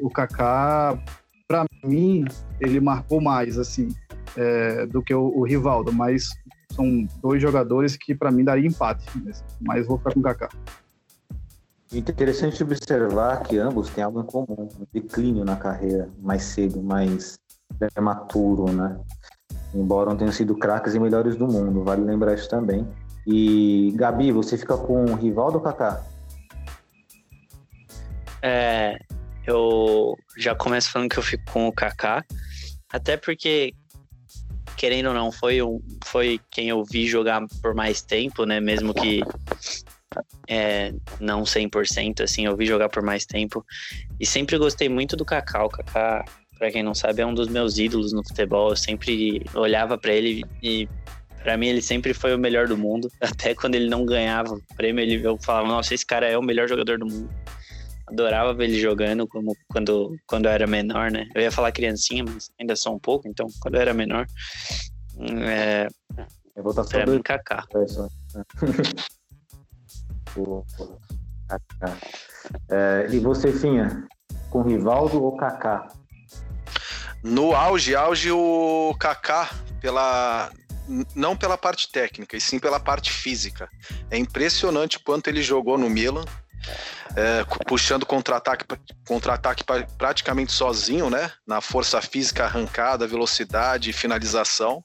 o Kaká, para mim, ele marcou mais assim é, do que o, o Rivaldo, mas são dois jogadores que para mim daria empate, mas vou ficar com o Kaká. Interessante observar que ambos têm algo em comum, um declínio na carreira mais cedo, mais prematuro, né? Embora não tenham sido craques e melhores do mundo, vale lembrar isso também. E Gabi, você fica com o Rivaldo ou Kaká? É, eu já começo falando que eu fico com o Kaká, até porque querendo ou não, foi, um, foi quem eu vi jogar por mais tempo, né? Mesmo que é, não 100%, assim, eu vi jogar por mais tempo. E sempre gostei muito do Kaká. O Kaká, pra quem não sabe, é um dos meus ídolos no futebol. Eu sempre olhava para ele e para mim ele sempre foi o melhor do mundo. Até quando ele não ganhava o prêmio, ele, eu falava, nossa, esse cara é o melhor jogador do mundo. Adorava ver ele jogando como quando, quando eu era menor, né? Eu ia falar criancinha, mas ainda sou um pouco, então quando eu era menor. É, Eu vou estar pra mim, Kaká. É, e você, Finha, com Rivaldo ou Kaká? No auge, auge o Kaká pela não pela parte técnica, e sim pela parte física. É impressionante quanto ele jogou no Milan, é, puxando contra-ataque contra-ataque praticamente sozinho, né? Na força física arrancada, velocidade, finalização.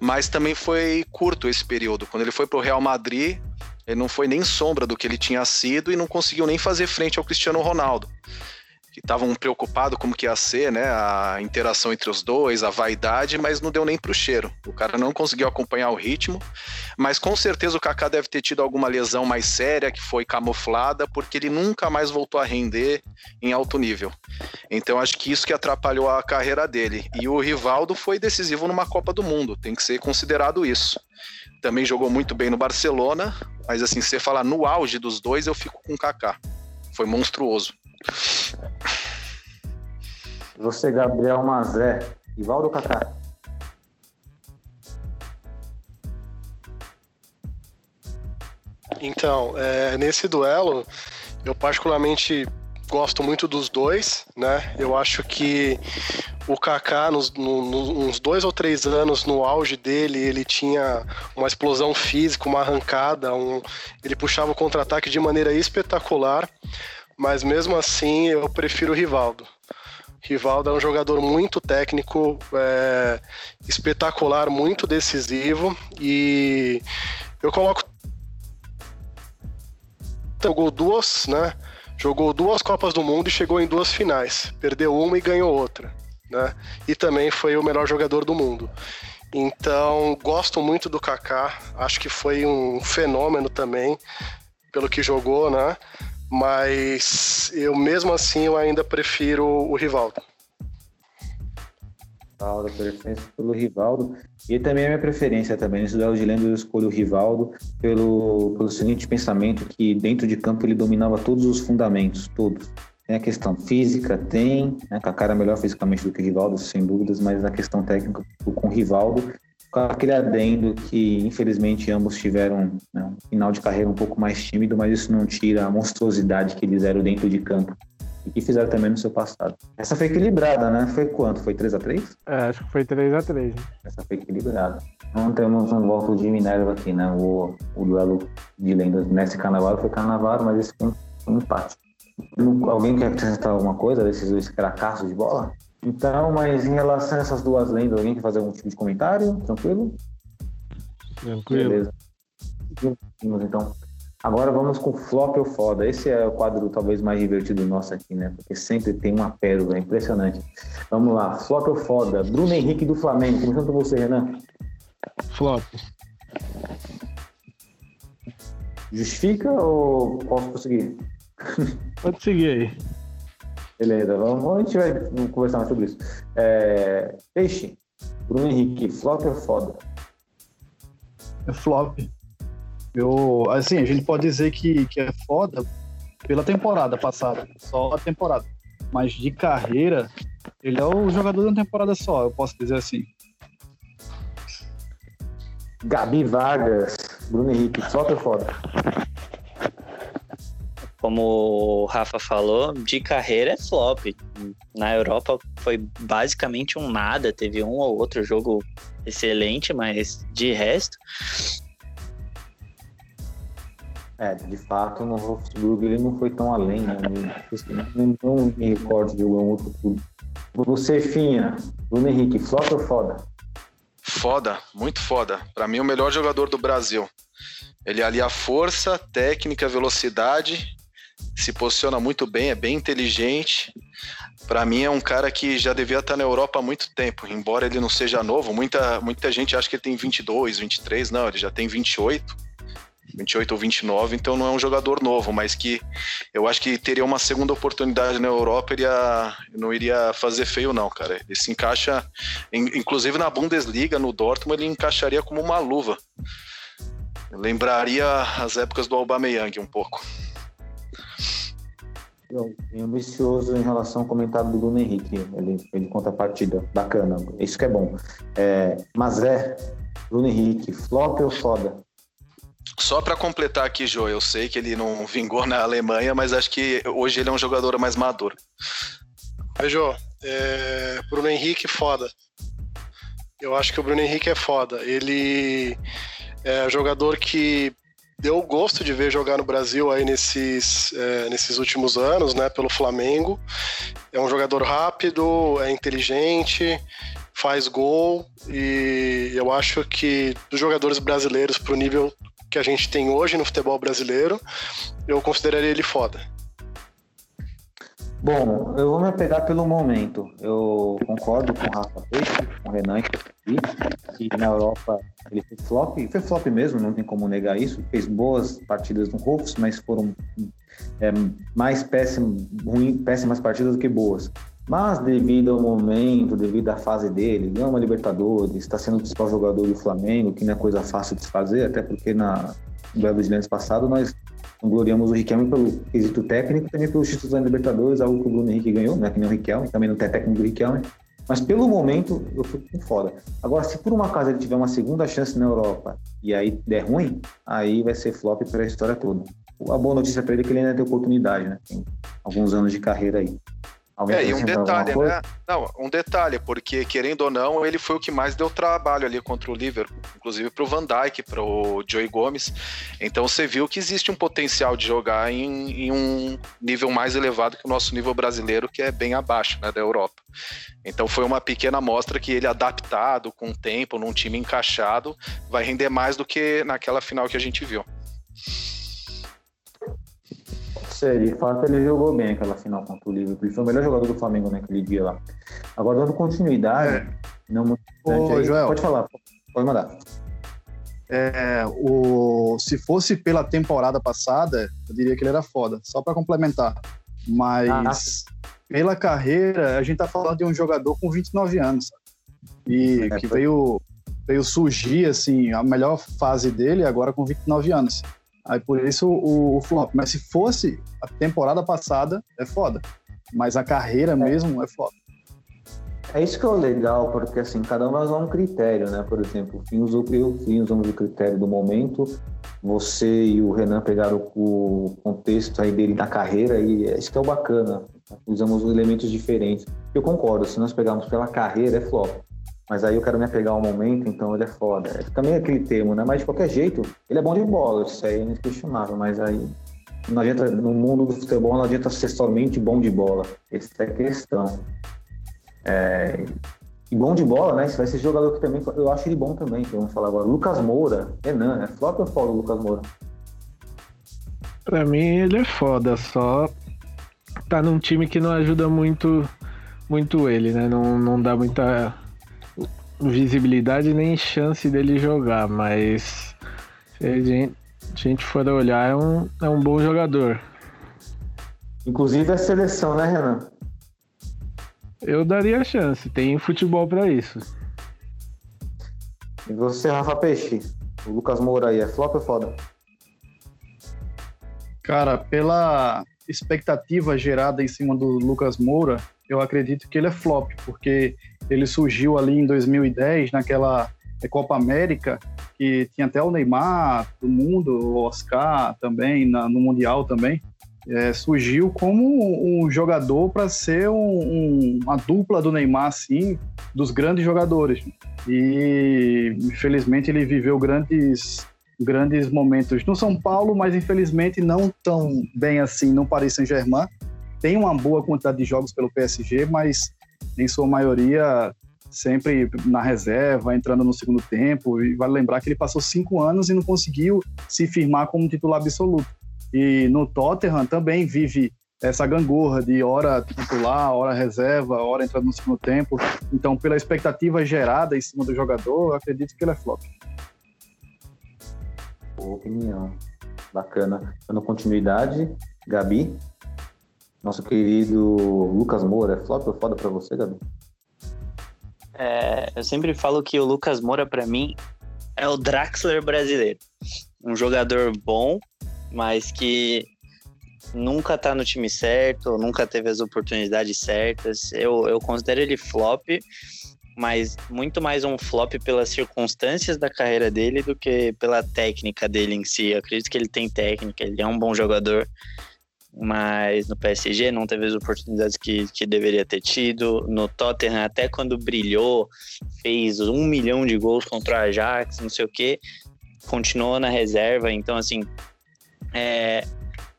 Mas também foi curto esse período. Quando ele foi para o Real Madrid, ele não foi nem sombra do que ele tinha sido e não conseguiu nem fazer frente ao Cristiano Ronaldo que estavam preocupados como que ia ser, né, a interação entre os dois, a vaidade, mas não deu nem pro cheiro. O cara não conseguiu acompanhar o ritmo, mas com certeza o Kaká deve ter tido alguma lesão mais séria que foi camuflada, porque ele nunca mais voltou a render em alto nível. Então acho que isso que atrapalhou a carreira dele. E o Rivaldo foi decisivo numa Copa do Mundo, tem que ser considerado isso. Também jogou muito bem no Barcelona, mas assim, se você falar no auge dos dois, eu fico com o Kaká. Foi monstruoso. Você, Gabriel Mazé, Ivaldo Kaká. Então, é, nesse duelo, eu particularmente gosto muito dos dois, né? Eu acho que o Kaká, nos, no, uns dois ou três anos no auge dele, ele tinha uma explosão física, uma arrancada, um, ele puxava o contra-ataque de maneira espetacular mas mesmo assim eu prefiro o Rivaldo. Rivaldo é um jogador muito técnico, é, espetacular, muito decisivo e eu coloco jogou duas, né? Jogou duas Copas do Mundo e chegou em duas finais. Perdeu uma e ganhou outra, né? E também foi o melhor jogador do mundo. Então, gosto muito do Kaká, acho que foi um fenômeno também pelo que jogou, né? Mas eu mesmo assim eu ainda prefiro o Rivaldo. Rivaldo, preferência pelo Rivaldo. E também a minha preferência também. Nesse duelo de lendas eu escolho o Rivaldo pelo, pelo seguinte pensamento, que dentro de campo ele dominava todos os fundamentos, todos. Tem a questão física, tem, né, Kaká era melhor fisicamente do que o Rivaldo, sem dúvidas, mas na questão técnica, com o Rivaldo, com aquele adendo que infelizmente ambos tiveram né, um final de carreira um pouco mais tímido, mas isso não tira a monstruosidade que eles eram dentro de campo e que fizeram também no seu passado. Essa foi equilibrada, né? Foi quanto? Foi 3 a 3 É, acho que foi 3 a 3 né? Essa foi equilibrada. Não temos um voto de Minerva aqui, né? O, o duelo de lendas nesse carnaval foi carnaval, mas esse foi um empate. Alguém quer acrescentar alguma coisa desses dois cracassos de bola? Então, mas em relação a essas duas lendas, alguém quer fazer algum tipo de comentário? Tranquilo? Tranquilo. Beleza. Então, agora vamos com flop ou foda. Esse é o quadro talvez mais divertido nosso aqui, né? Porque sempre tem uma pérola, é impressionante. Vamos lá, flop ou foda. Bruno Henrique do Flamengo. Começando com você, Renan. Flop. Justifica ou posso conseguir? Pode seguir aí. Beleza, vamos, a gente vai conversar mais sobre isso. É, Peixe, Bruno Henrique, flop ou foda? É flop. Eu, assim, a gente pode dizer que, que é foda pela temporada passada, só a temporada. Mas de carreira, ele é o jogador de uma temporada só, eu posso dizer assim. Gabi Vargas, Bruno Henrique, flop ou foda? Como o Rafa falou, de carreira é flop. Na Europa foi basicamente um nada, teve um ou outro jogo excelente, mas de resto. É, de fato, no Wolfsburg ele não foi tão além, né? Não, não me recordo de algum outro clube. Você, Finha, Bruno Henrique, flop ou foda? Foda, muito foda. Para mim, o melhor jogador do Brasil. Ele alia força, técnica, velocidade se posiciona muito bem, é bem inteligente. Para mim é um cara que já devia estar na Europa há muito tempo, embora ele não seja novo. Muita, muita gente acha que ele tem 22, 23, não, ele já tem 28. 28 ou 29, então não é um jogador novo, mas que eu acho que teria uma segunda oportunidade na Europa, ele ia, não iria fazer feio não, cara. Ele se encaixa, inclusive na Bundesliga, no Dortmund, ele encaixaria como uma luva. Lembraria as épocas do Aubameyang um pouco. Ambicioso em relação ao comentário do Bruno Henrique. Ele, ele conta a partida. Bacana. Isso que é bom. É, mas é, Bruno Henrique, flop ou foda? Só para completar aqui, Jô, eu sei que ele não vingou na Alemanha, mas acho que hoje ele é um jogador mais maduro. Aí, Jô, é... Bruno Henrique, foda. Eu acho que o Bruno Henrique é foda. Ele é um jogador que deu gosto de ver jogar no Brasil aí nesses, é, nesses últimos anos, né, pelo Flamengo. É um jogador rápido, é inteligente, faz gol e eu acho que dos jogadores brasileiros para o nível que a gente tem hoje no futebol brasileiro, eu consideraria ele foda. Bom, eu vou me apegar pelo momento. Eu concordo com o Rafa Peixe, com o Renan, que na Europa ele fez flop, e foi flop mesmo, não tem como negar isso. Fez boas partidas no Wolves, mas foram é, mais péssimas, ruim, péssimas partidas do que boas. Mas devido ao momento, devido à fase dele, ganhou uma Libertadores, está sendo o principal jogador do Flamengo, que não é coisa fácil de se fazer, até porque na Belo Horizonte passado nós gloriamos o Riquelme pelo quesito técnico, também pelos títulos da Libertadores, algo que o Bruno Henrique ganhou, né? Que nem o Riquelme, também não tem técnico do Riquelme. Mas pelo momento, eu fico com fora. Agora, se por uma acaso ele tiver uma segunda chance na Europa e aí der ruim, aí vai ser flop para a história toda. A boa notícia para ele é que ele ainda tem oportunidade, né? Tem alguns anos de carreira aí. É, e um detalhe, né? Não, um detalhe, porque querendo ou não, ele foi o que mais deu trabalho ali contra o Liverpool, inclusive para o Van Dijk, para o Joey Gomes. Então você viu que existe um potencial de jogar em, em, um nível mais elevado que o nosso nível brasileiro, que é bem abaixo né, da Europa. Então foi uma pequena amostra que ele adaptado com o tempo, num time encaixado, vai render mais do que naquela final que a gente viu série. De fato, ele jogou bem aquela final contra o Liverpool. Ele foi o melhor jogador do Flamengo naquele dia lá. Agora, dando continuidade, é. não muito Ô, aí, Joel, pode falar, pode mandar. É, o, se fosse pela temporada passada, eu diria que ele era foda, só para complementar. Mas ah, pela carreira, a gente tá falando de um jogador com 29 anos. E é, que foi... veio, veio surgir assim, a melhor fase dele agora com 29 anos. Aí por isso o, o flop. Mas se fosse a temporada passada, é foda. Mas a carreira é. mesmo é foda. É isso que é o legal, porque assim, cada um vai usar um critério, né? Por exemplo, o Fim usou, eu Fim usamos o critério do momento, você e o Renan pegaram o contexto aí dele na carreira e é isso que é o bacana. Usamos elementos diferentes. Eu concordo, se nós pegarmos pela carreira, é flop. Mas aí eu quero me apegar ao momento, então ele é foda. É, também é aquele termo, né? Mas de qualquer jeito, ele é bom de bola, isso aí é inquestionável, mas aí não adianta, no mundo do futebol não adianta ser somente bom de bola. Essa é a questão. É, e bom de bola, né? Esse vai ser jogador que também eu acho ele bom também, que vamos falar agora. Lucas Moura, Renan, é flop ou foda o Lucas Moura? Pra mim ele é foda, só tá num time que não ajuda muito muito ele, né? Não, não dá muita visibilidade nem chance dele jogar, mas se a gente, a gente for olhar, é um, é um bom jogador. Inclusive a seleção, né, Renan? Eu daria chance, tem futebol para isso. E você, Rafa Peixe? O Lucas Moura aí, é flop ou foda? Cara, pela expectativa gerada em cima do Lucas Moura, eu acredito que ele é flop, porque ele surgiu ali em 2010, naquela Copa América, que tinha até o Neymar do mundo, o Oscar também, na, no Mundial também. É, surgiu como um jogador para ser um, um, uma dupla do Neymar, assim, dos grandes jogadores. E infelizmente ele viveu grandes grandes momentos no São Paulo, mas infelizmente não tão bem assim no Paris Saint-Germain. Tem uma boa quantidade de jogos pelo PSG, mas em sua maioria sempre na reserva, entrando no segundo tempo. E vale lembrar que ele passou cinco anos e não conseguiu se firmar como titular absoluto. E no Tottenham também vive essa gangorra de hora titular, hora reserva, hora entrando no segundo tempo. Então, pela expectativa gerada em cima do jogador, acredito que ele é flop. Boa opinião. Bacana. Dando continuidade, Gabi. Nosso querido Lucas Moura, é flop ou foda pra você, Gabi? É, eu sempre falo que o Lucas Moura, para mim, é o Draxler brasileiro. Um jogador bom, mas que nunca tá no time certo, nunca teve as oportunidades certas. Eu, eu considero ele flop, mas muito mais um flop pelas circunstâncias da carreira dele do que pela técnica dele em si. Eu acredito que ele tem técnica, ele é um bom jogador, mas no PSG não teve as oportunidades que, que deveria ter tido. No Tottenham, até quando brilhou, fez um milhão de gols contra o Ajax, não sei o que, continuou na reserva. Então, assim, é,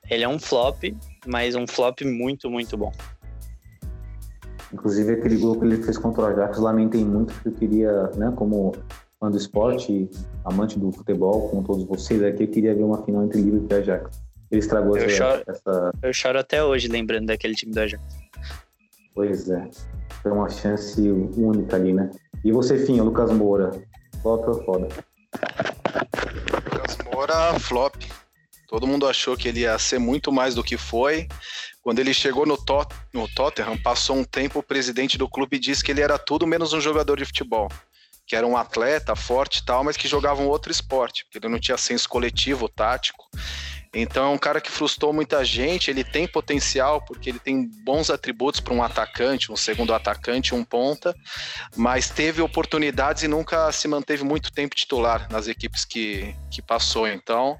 ele é um flop, mas um flop muito, muito bom. Inclusive, aquele gol que ele fez contra o Ajax, lamentei muito, porque eu queria, né, como fã do esporte, amante do futebol, com todos vocês aqui, eu queria ver uma final entre Liverpool e Ajax. Ele estragou eu essa, choro, essa... Eu choro até hoje lembrando daquele time do Ajax. Pois é. Foi uma chance única ali, né? E você, Finha, Lucas Moura, flop ou foda? Lucas Moura, flop. Todo mundo achou que ele ia ser muito mais do que foi. Quando ele chegou no, Tot no Tottenham, passou um tempo, o presidente do clube disse que ele era tudo menos um jogador de futebol. Que era um atleta forte e tal, mas que jogava um outro esporte, porque ele não tinha senso coletivo, tático. Então é um cara que frustrou muita gente. Ele tem potencial, porque ele tem bons atributos para um atacante, um segundo atacante, um ponta, mas teve oportunidades e nunca se manteve muito tempo titular nas equipes que, que passou. Então,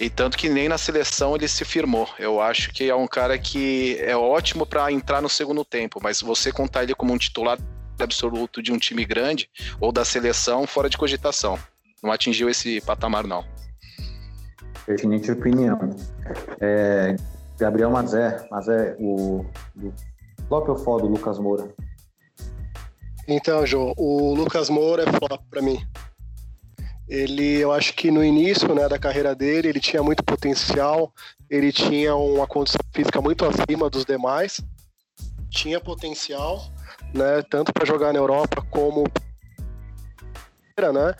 e tanto que nem na seleção ele se firmou. Eu acho que é um cara que é ótimo para entrar no segundo tempo, mas você contar ele como um titular absoluto de um time grande ou da seleção, fora de cogitação. Não atingiu esse patamar, não. Pertinente opinião. É, Gabriel Mazé, Mazé, o, o flop ou foda do Lucas Moura? Então, João, o Lucas Moura é flop para mim. Ele, eu acho que no início né, da carreira dele, ele tinha muito potencial, ele tinha uma condição física muito acima dos demais, tinha potencial, né, tanto para jogar na Europa como né?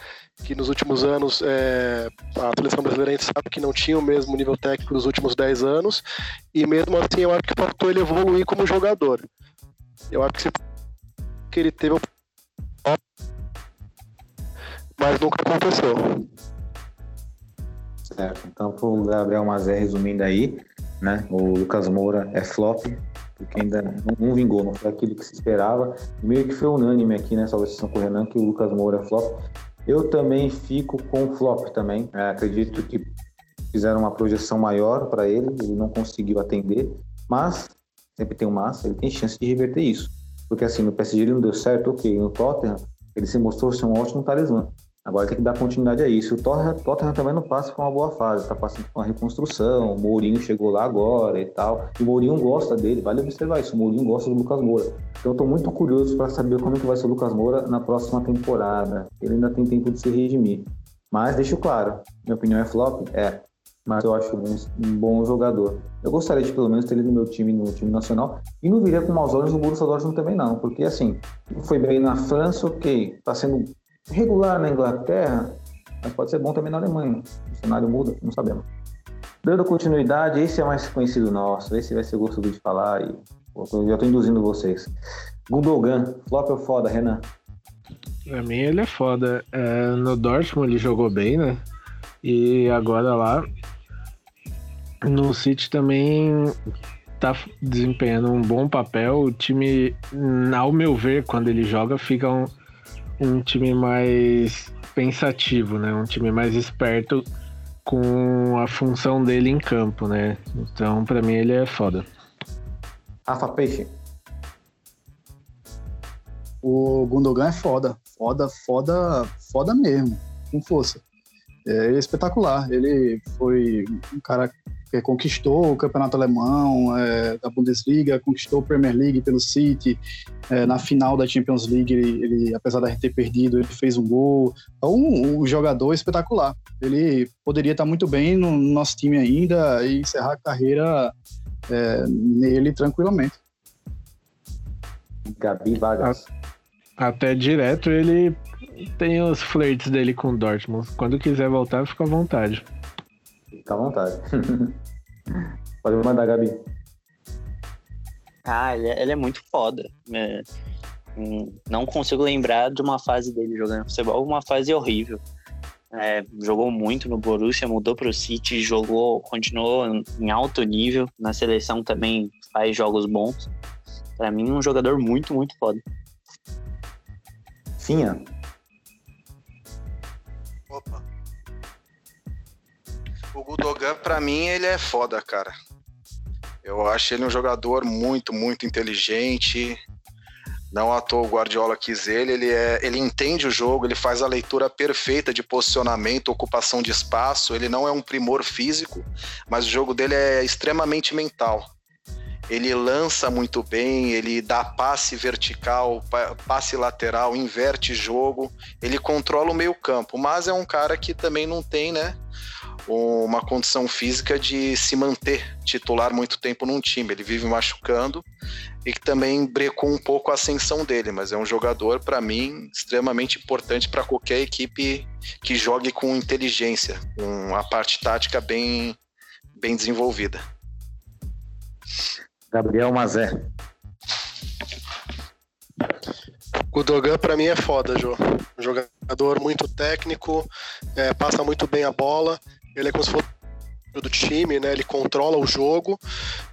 que nos últimos anos é, a seleção brasileira a gente sabe que não tinha o mesmo nível técnico nos últimos 10 anos, e mesmo assim eu acho que faltou ele evoluir como jogador. Eu acho que, se, que ele teve mas nunca aconteceu. Certo, então o Gabriel Mazé resumindo aí, né? O Lucas Moura é flop, porque ainda não, vingou, não foi aquilo que se esperava. Meio que foi unânime aqui nessa sessão com o Renan que o Lucas Moura é flop. Eu também fico com flop também. É, acredito que fizeram uma projeção maior para ele, ele não conseguiu atender, mas sempre tem um mas, ele tem chance de reverter isso. Porque assim, no PSG ele não deu certo, ok, no Tottenham ele se mostrou ser um ótimo talismã. Agora tem que dar continuidade a isso. O Tottenham, Tottenham também não passa por uma boa fase, está passando por uma reconstrução. O Mourinho chegou lá agora e tal. E o Mourinho gosta dele, vale observar isso. O Mourinho gosta do Lucas Moura. Então eu estou muito curioso para saber como é que vai ser o Lucas Moura na próxima temporada. Ele ainda tem tempo de se redimir. Mas deixo claro, minha opinião é flop? É. Mas eu acho um bom jogador. Eu gostaria de pelo menos ter ele no meu time, no time nacional. E não viria com maus olhos no Borussia Dortmund também não. Porque assim, foi bem na França, ok. Está sendo regular na Inglaterra, mas pode ser bom também na Alemanha. O cenário muda, não sabemos. Dando continuidade, esse é mais conhecido nosso, esse vai ser gostoso de falar e eu já estou induzindo vocês. Gundogan, flop ou foda, Renan? Pra mim ele é foda. É, no Dortmund ele jogou bem, né? E agora lá no City também tá desempenhando um bom papel. O time, ao meu ver, quando ele joga, fica um, um time mais pensativo, né? Um time mais esperto com a função dele em campo, né? Então, para mim, ele é foda. Rafa Peixe. O Gundogan é foda. Foda, foda, foda mesmo. Com força. É, ele é espetacular. Ele foi um cara que conquistou o campeonato alemão é, da Bundesliga, conquistou a Premier League pelo City. É, na final da Champions League, ele, ele, apesar de ter perdido, ele fez um gol. Então, um, um jogador espetacular. Ele poderia estar muito bem no nosso time ainda e encerrar a carreira é, nele tranquilamente. Gabi Vargas. Até direto ele tem os flirts dele com o Dortmund. Quando quiser voltar, fica à vontade. Fica à vontade. Pode mandar, Gabi. Ah, ele é, ele é muito foda. É, hum, não consigo lembrar de uma fase dele jogando futebol, uma fase horrível. É, jogou muito no Borussia, mudou para o City, jogou, continuou em alto nível. Na seleção também faz jogos bons. Para mim, um jogador muito, muito foda. Finha. O Gudogan, pra mim, ele é foda, cara. Eu acho ele um jogador muito, muito inteligente. Não à toa o Guardiola quis ele, ele, é, ele entende o jogo, ele faz a leitura perfeita de posicionamento, ocupação de espaço. Ele não é um primor físico, mas o jogo dele é extremamente mental. Ele lança muito bem, ele dá passe vertical, passe lateral, inverte jogo, ele controla o meio-campo, mas é um cara que também não tem, né? uma condição física de se manter titular muito tempo num time. Ele vive machucando e que também brecou um pouco a ascensão dele, mas é um jogador, para mim, extremamente importante para qualquer equipe que jogue com inteligência, com a parte tática bem, bem desenvolvida. Gabriel Mazé. O Dogan para mim é foda, Jô. Um jogador muito técnico, é, passa muito bem a bola ele é como se fosse do time, né? Ele controla o jogo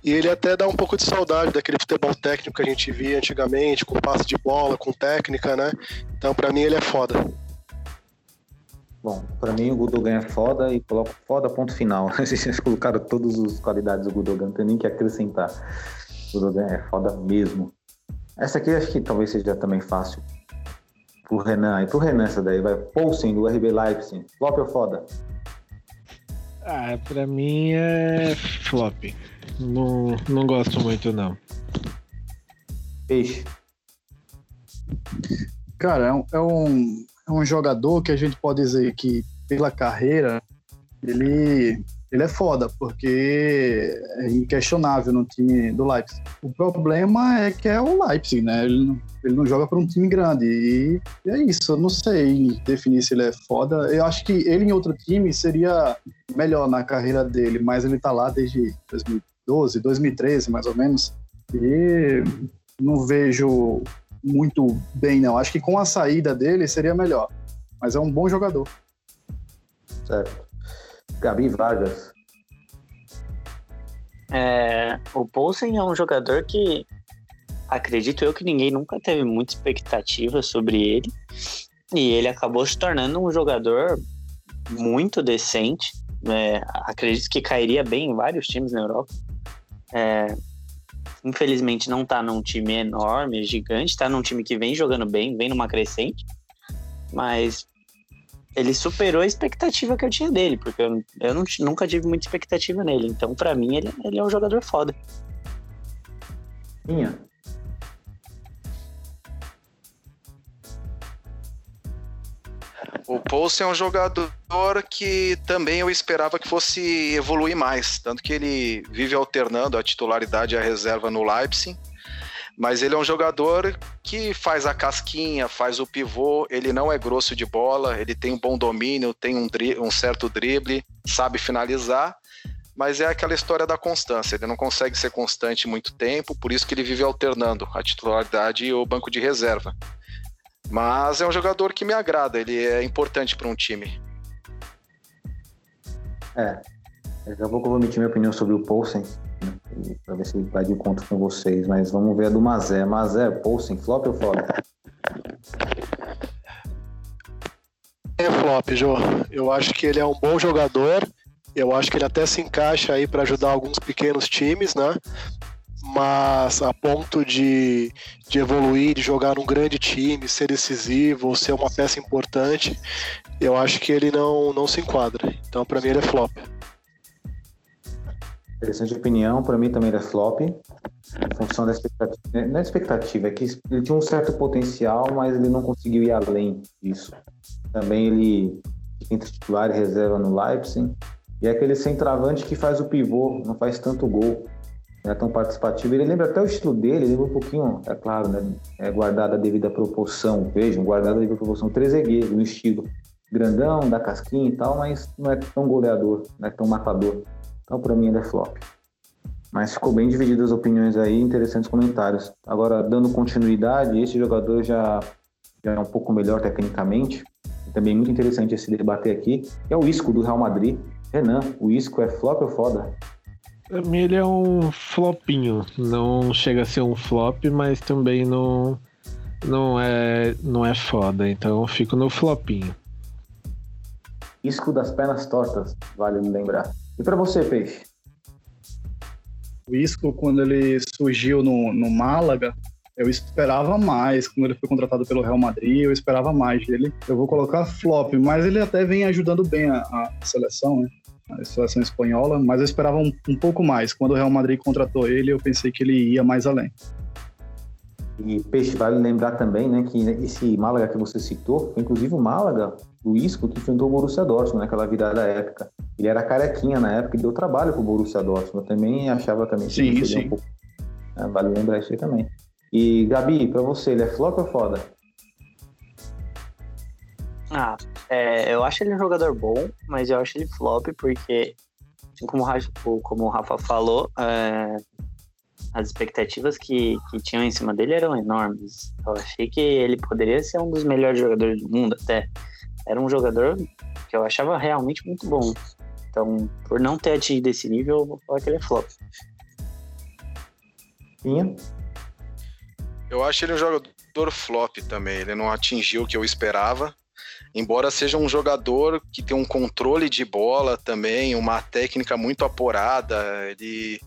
e ele até dá um pouco de saudade daquele futebol técnico que a gente via antigamente, com passe de bola, com técnica, né? Então, para mim, ele é foda. Bom, para mim o Gudogan é foda e coloco foda ponto final. Vocês colocaram todas as qualidades do Gudogan, não tem nem que acrescentar. O Gudogan é foda mesmo. Essa aqui acho que talvez seja também fácil. Pro Renan, e pro Renan essa daí, vai. Poulsen do RB Leipzig. Flop ou foda? Ah, pra mim é flop. Não, não gosto muito, não. Peixe. Cara, é um, é um, é um jogador que a gente pode dizer que, pela carreira, ele ele é foda, porque é inquestionável no time do Leipzig. O problema é que é o Leipzig, né? Ele não, ele não joga para um time grande. E, e é isso, eu não sei definir se ele é foda. Eu acho que ele em outro time seria melhor na carreira dele, mas ele tá lá desde 2012, 2013, mais ou menos. E não vejo muito bem, não. Acho que com a saída dele seria melhor. Mas é um bom jogador. Certo. Gabi Vargas. É, o Poulsen é um jogador que acredito eu que ninguém nunca teve muita expectativa sobre ele. E ele acabou se tornando um jogador muito decente. É, acredito que cairia bem em vários times na Europa. É, infelizmente não tá num time enorme, gigante, tá num time que vem jogando bem, vem numa crescente. Mas ele superou a expectativa que eu tinha dele, porque eu, eu não, nunca tive muita expectativa nele. Então, para mim, ele, ele é um jogador foda. Minha. O Poulsen é um jogador que também eu esperava que fosse evoluir mais, tanto que ele vive alternando a titularidade e a reserva no Leipzig. Mas ele é um jogador que faz a casquinha, faz o pivô, ele não é grosso de bola, ele tem um bom domínio, tem um, um certo drible, sabe finalizar, mas é aquela história da constância. Ele não consegue ser constante muito tempo, por isso que ele vive alternando a titularidade e o banco de reserva. Mas é um jogador que me agrada, ele é importante para um time. É, daqui a pouco eu vou emitir minha opinião sobre o Poulsen para ver se ele vai de encontro com vocês. Mas vamos ver a do Mazé. Mazé, Poulsen, flop ou flop? É flop, Jô. Eu acho que ele é um bom jogador. Eu acho que ele até se encaixa aí para ajudar alguns pequenos times, né? Mas a ponto de, de evoluir, de jogar num grande time, ser decisivo, ser uma peça importante, eu acho que ele não, não se enquadra. Então, para mim, ele é flop. Interessante opinião, para mim também era flop, em função da expectativa. Não é expectativa, é que ele tinha um certo potencial, mas ele não conseguiu ir além disso. Também ele entre titular e reserva no Leipzig, e é aquele centroavante que faz o pivô, não faz tanto gol. É tão participativo. Ele lembra até o estilo dele, ele lembra um pouquinho, é claro, né? É guardada a devida proporção, vejam, guardada a devida proporção, Trezeguet no estilo grandão, da casquinha e tal, mas não é tão goleador, não é tão matador. Então, para mim, ainda é flop. Mas ficou bem divididas as opiniões aí, interessantes comentários. Agora, dando continuidade, esse jogador já, já é um pouco melhor tecnicamente, também muito interessante esse debater aqui, é o Isco do Real Madrid. Renan, o Isco é flop ou foda? Pra mim ele é um flopinho. Não chega a ser um flop, mas também não, não, é, não é foda. Então eu fico no flopinho. Isco das pernas tortas, vale me lembrar. E para você, Peixe? O Isco, quando ele surgiu no, no Málaga, eu esperava mais. Quando ele foi contratado pelo Real Madrid, eu esperava mais dele. Eu vou colocar flop, mas ele até vem ajudando bem a, a seleção, né? A seleção espanhola, mas eu esperava um, um pouco mais. Quando o Real Madrid contratou ele, eu pensei que ele ia mais além. E Peixe, vale lembrar também, né, que esse Málaga que você citou, foi inclusive o Málaga, o Isco, que enfrentou o Borussia Dortmund naquela virada época. Ele era carequinha na época e deu trabalho pro Borussia Dortmund. Eu também achava também que sim, ele sim. um pouco... É, vale lembrar isso aí também. E Gabi, para você, ele é flop ou foda? Ah, é, eu acho ele um jogador bom, mas eu acho ele flop porque, assim como o Rafa, como o Rafa falou, é, as expectativas que, que tinham em cima dele eram enormes. Eu achei que ele poderia ser um dos melhores jogadores do mundo até. Era um jogador que eu achava realmente muito bom. Então, por não ter atingido esse nível, eu vou falar que ele é flop. Sim. Eu acho ele um jogador flop também. Ele não atingiu o que eu esperava. Embora seja um jogador que tem um controle de bola também, uma técnica muito apurada, ele,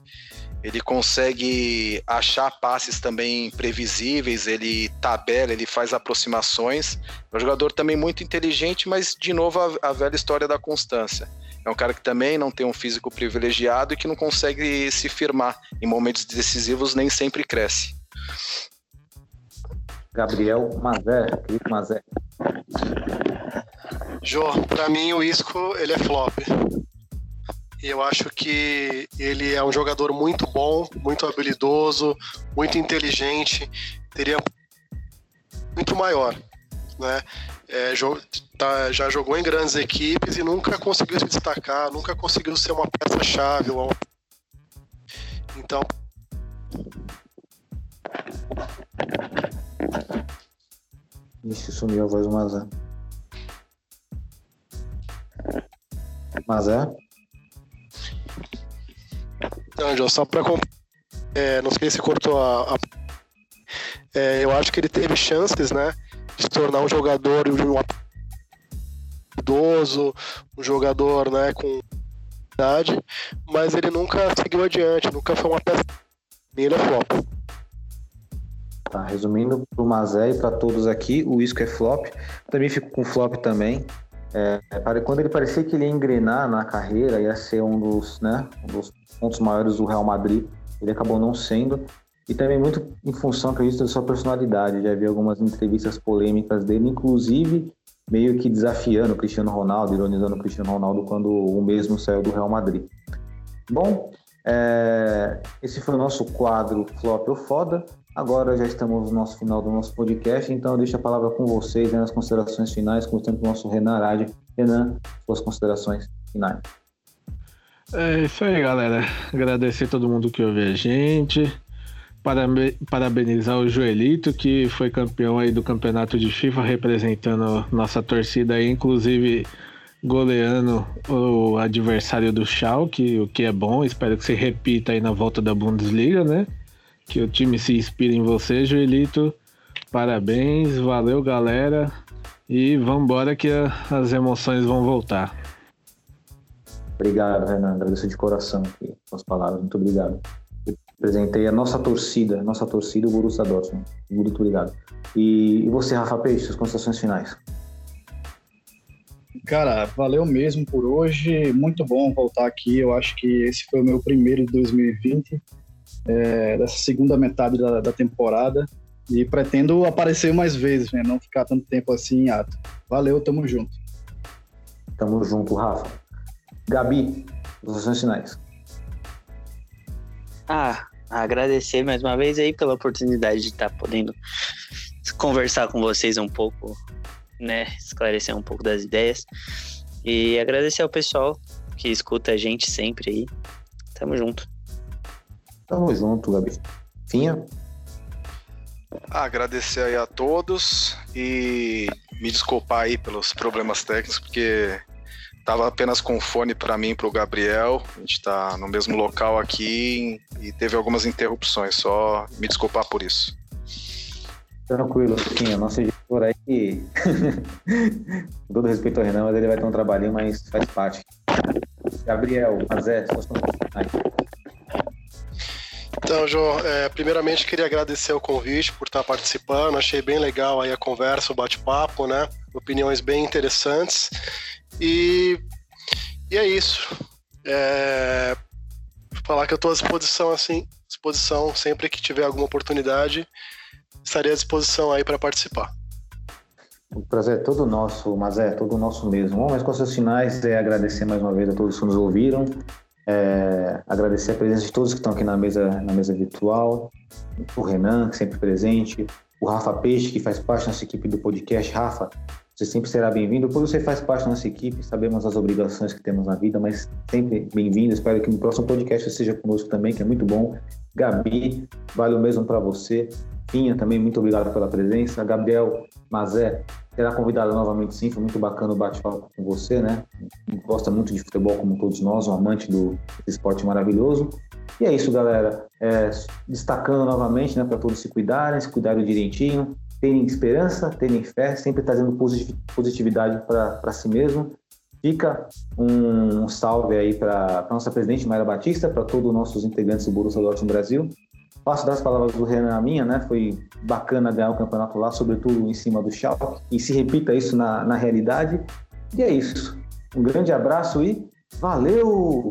ele consegue achar passes também previsíveis, ele tabela, ele faz aproximações. É um jogador também muito inteligente, mas de novo a, a velha história da constância. É um cara que também não tem um físico privilegiado e que não consegue se firmar em momentos decisivos, nem sempre cresce. Gabriel Mazé, Felipe Mazé. Jô, pra mim o Isco ele é flop. Eu acho que ele é um jogador muito bom, muito habilidoso, muito inteligente, teria muito maior, né? É, tá, já jogou em grandes equipes e nunca conseguiu se destacar, nunca conseguiu ser uma peça-chave. Uma... Então. Ixi, sumiu a voz do Mazé. Mazé? Então, João, só para é, não sei se cortou a, a é, eu acho que ele teve chances, né, de se tornar um jogador um idoso, um jogador, né, com idade, mas ele nunca seguiu adiante, nunca foi uma peça. Ele é flop. Tá, resumindo para o Mazé e para todos aqui, o Isco é flop. Também fico com flop também. É, quando ele parecia que ele ia engrenar na carreira, ia ser um dos, né, um dos pontos maiores do Real Madrid, ele acabou não sendo. E também muito em função, acredito, da sua personalidade. Já vi algumas entrevistas polêmicas dele, inclusive meio que desafiando o Cristiano Ronaldo, ironizando o Cristiano Ronaldo quando o mesmo saiu do Real Madrid. Bom, é, esse foi o nosso quadro Flop ou Foda. Agora já estamos no nosso final do nosso podcast, então eu deixo a palavra com vocês né, nas considerações finais, com o nosso Renan Arade. Renan, suas considerações finais. É isso aí, galera. Agradecer todo mundo que ouve a gente. Parabenizar o Joelito, que foi campeão aí do campeonato de FIFA, representando nossa torcida aí, inclusive goleando o adversário do Schalke, o que é bom. Espero que se repita aí na volta da Bundesliga, né? Que o time se inspire em você, Joelito. Parabéns, valeu, galera. E vambora que a, as emoções vão voltar. Obrigado, Renan. Agradeço de coração aqui as palavras. Muito obrigado. Apresentei a nossa torcida, nossa torcida, o Borussia Dortmund. Muito obrigado. E, e você, Rafa Peixe, suas considerações finais? Cara, valeu mesmo por hoje. Muito bom voltar aqui. Eu acho que esse foi o meu primeiro de 2020, é, dessa segunda metade da, da, temporada. E pretendo aparecer mais vezes, né? não ficar tanto tempo assim em ato. Valeu, tamo junto. Tamo junto, Rafa. Gabi, considerações finais. Ah, agradecer mais uma vez aí pela oportunidade de estar podendo conversar com vocês um pouco, né? Esclarecer um pouco das ideias. E agradecer ao pessoal que escuta a gente sempre aí. Tamo junto. Tamo junto, Gabi. Finha? Agradecer aí a todos e me desculpar aí pelos problemas técnicos, porque tava apenas com fone para mim e para o Gabriel. A gente está no mesmo local aqui e teve algumas interrupções. Só me desculpar por isso. Tranquilo, Finha. Nosso editor aí, com todo respeito ao Renan, mas ele vai ter um trabalhinho, mas faz parte. Gabriel, Mazé, suas considerações. Então, João, é, primeiramente queria agradecer o convite por estar participando. Achei bem legal aí a conversa, o bate-papo, né? Opiniões bem interessantes. E, e é isso. É, falar que eu estou à disposição, assim, disposição sempre que tiver alguma oportunidade, estarei à disposição aí para participar. O prazer é todo nosso, mas é todo nosso mesmo. Bom, mas com seus finais é agradecer mais uma vez a todos que nos ouviram, é, agradecer a presença de todos que estão aqui na mesa, na mesa virtual, o Renan, sempre presente, o Rafa Peixe, que faz parte da nossa equipe do podcast. Rafa, você sempre será bem-vindo. Por você faz parte da nossa equipe, sabemos as obrigações que temos na vida, mas sempre bem-vindo. Espero que no próximo podcast você seja conosco também, que é muito bom. Gabi, vale o mesmo para você. Pinha, também muito obrigado pela presença. Gabriel Mazé será convidado novamente sim, foi muito bacana o bate-papo com você, né? Gosta muito de futebol como todos nós, um amante do esporte maravilhoso. E é isso, galera. É, destacando novamente, né, para todos se cuidarem, se cuidarem direitinho, terem esperança, terem fé, sempre trazendo positividade para si mesmo. Fica um, um salve aí para a nossa presidente Mayra Batista, para todos os nossos integrantes do Borussia Dortmund Brasil. Passo das palavras do Renan a minha, né? Foi bacana ganhar o campeonato lá, sobretudo em cima do Schalke. E se repita isso na, na realidade. E é isso. Um grande abraço e valeu!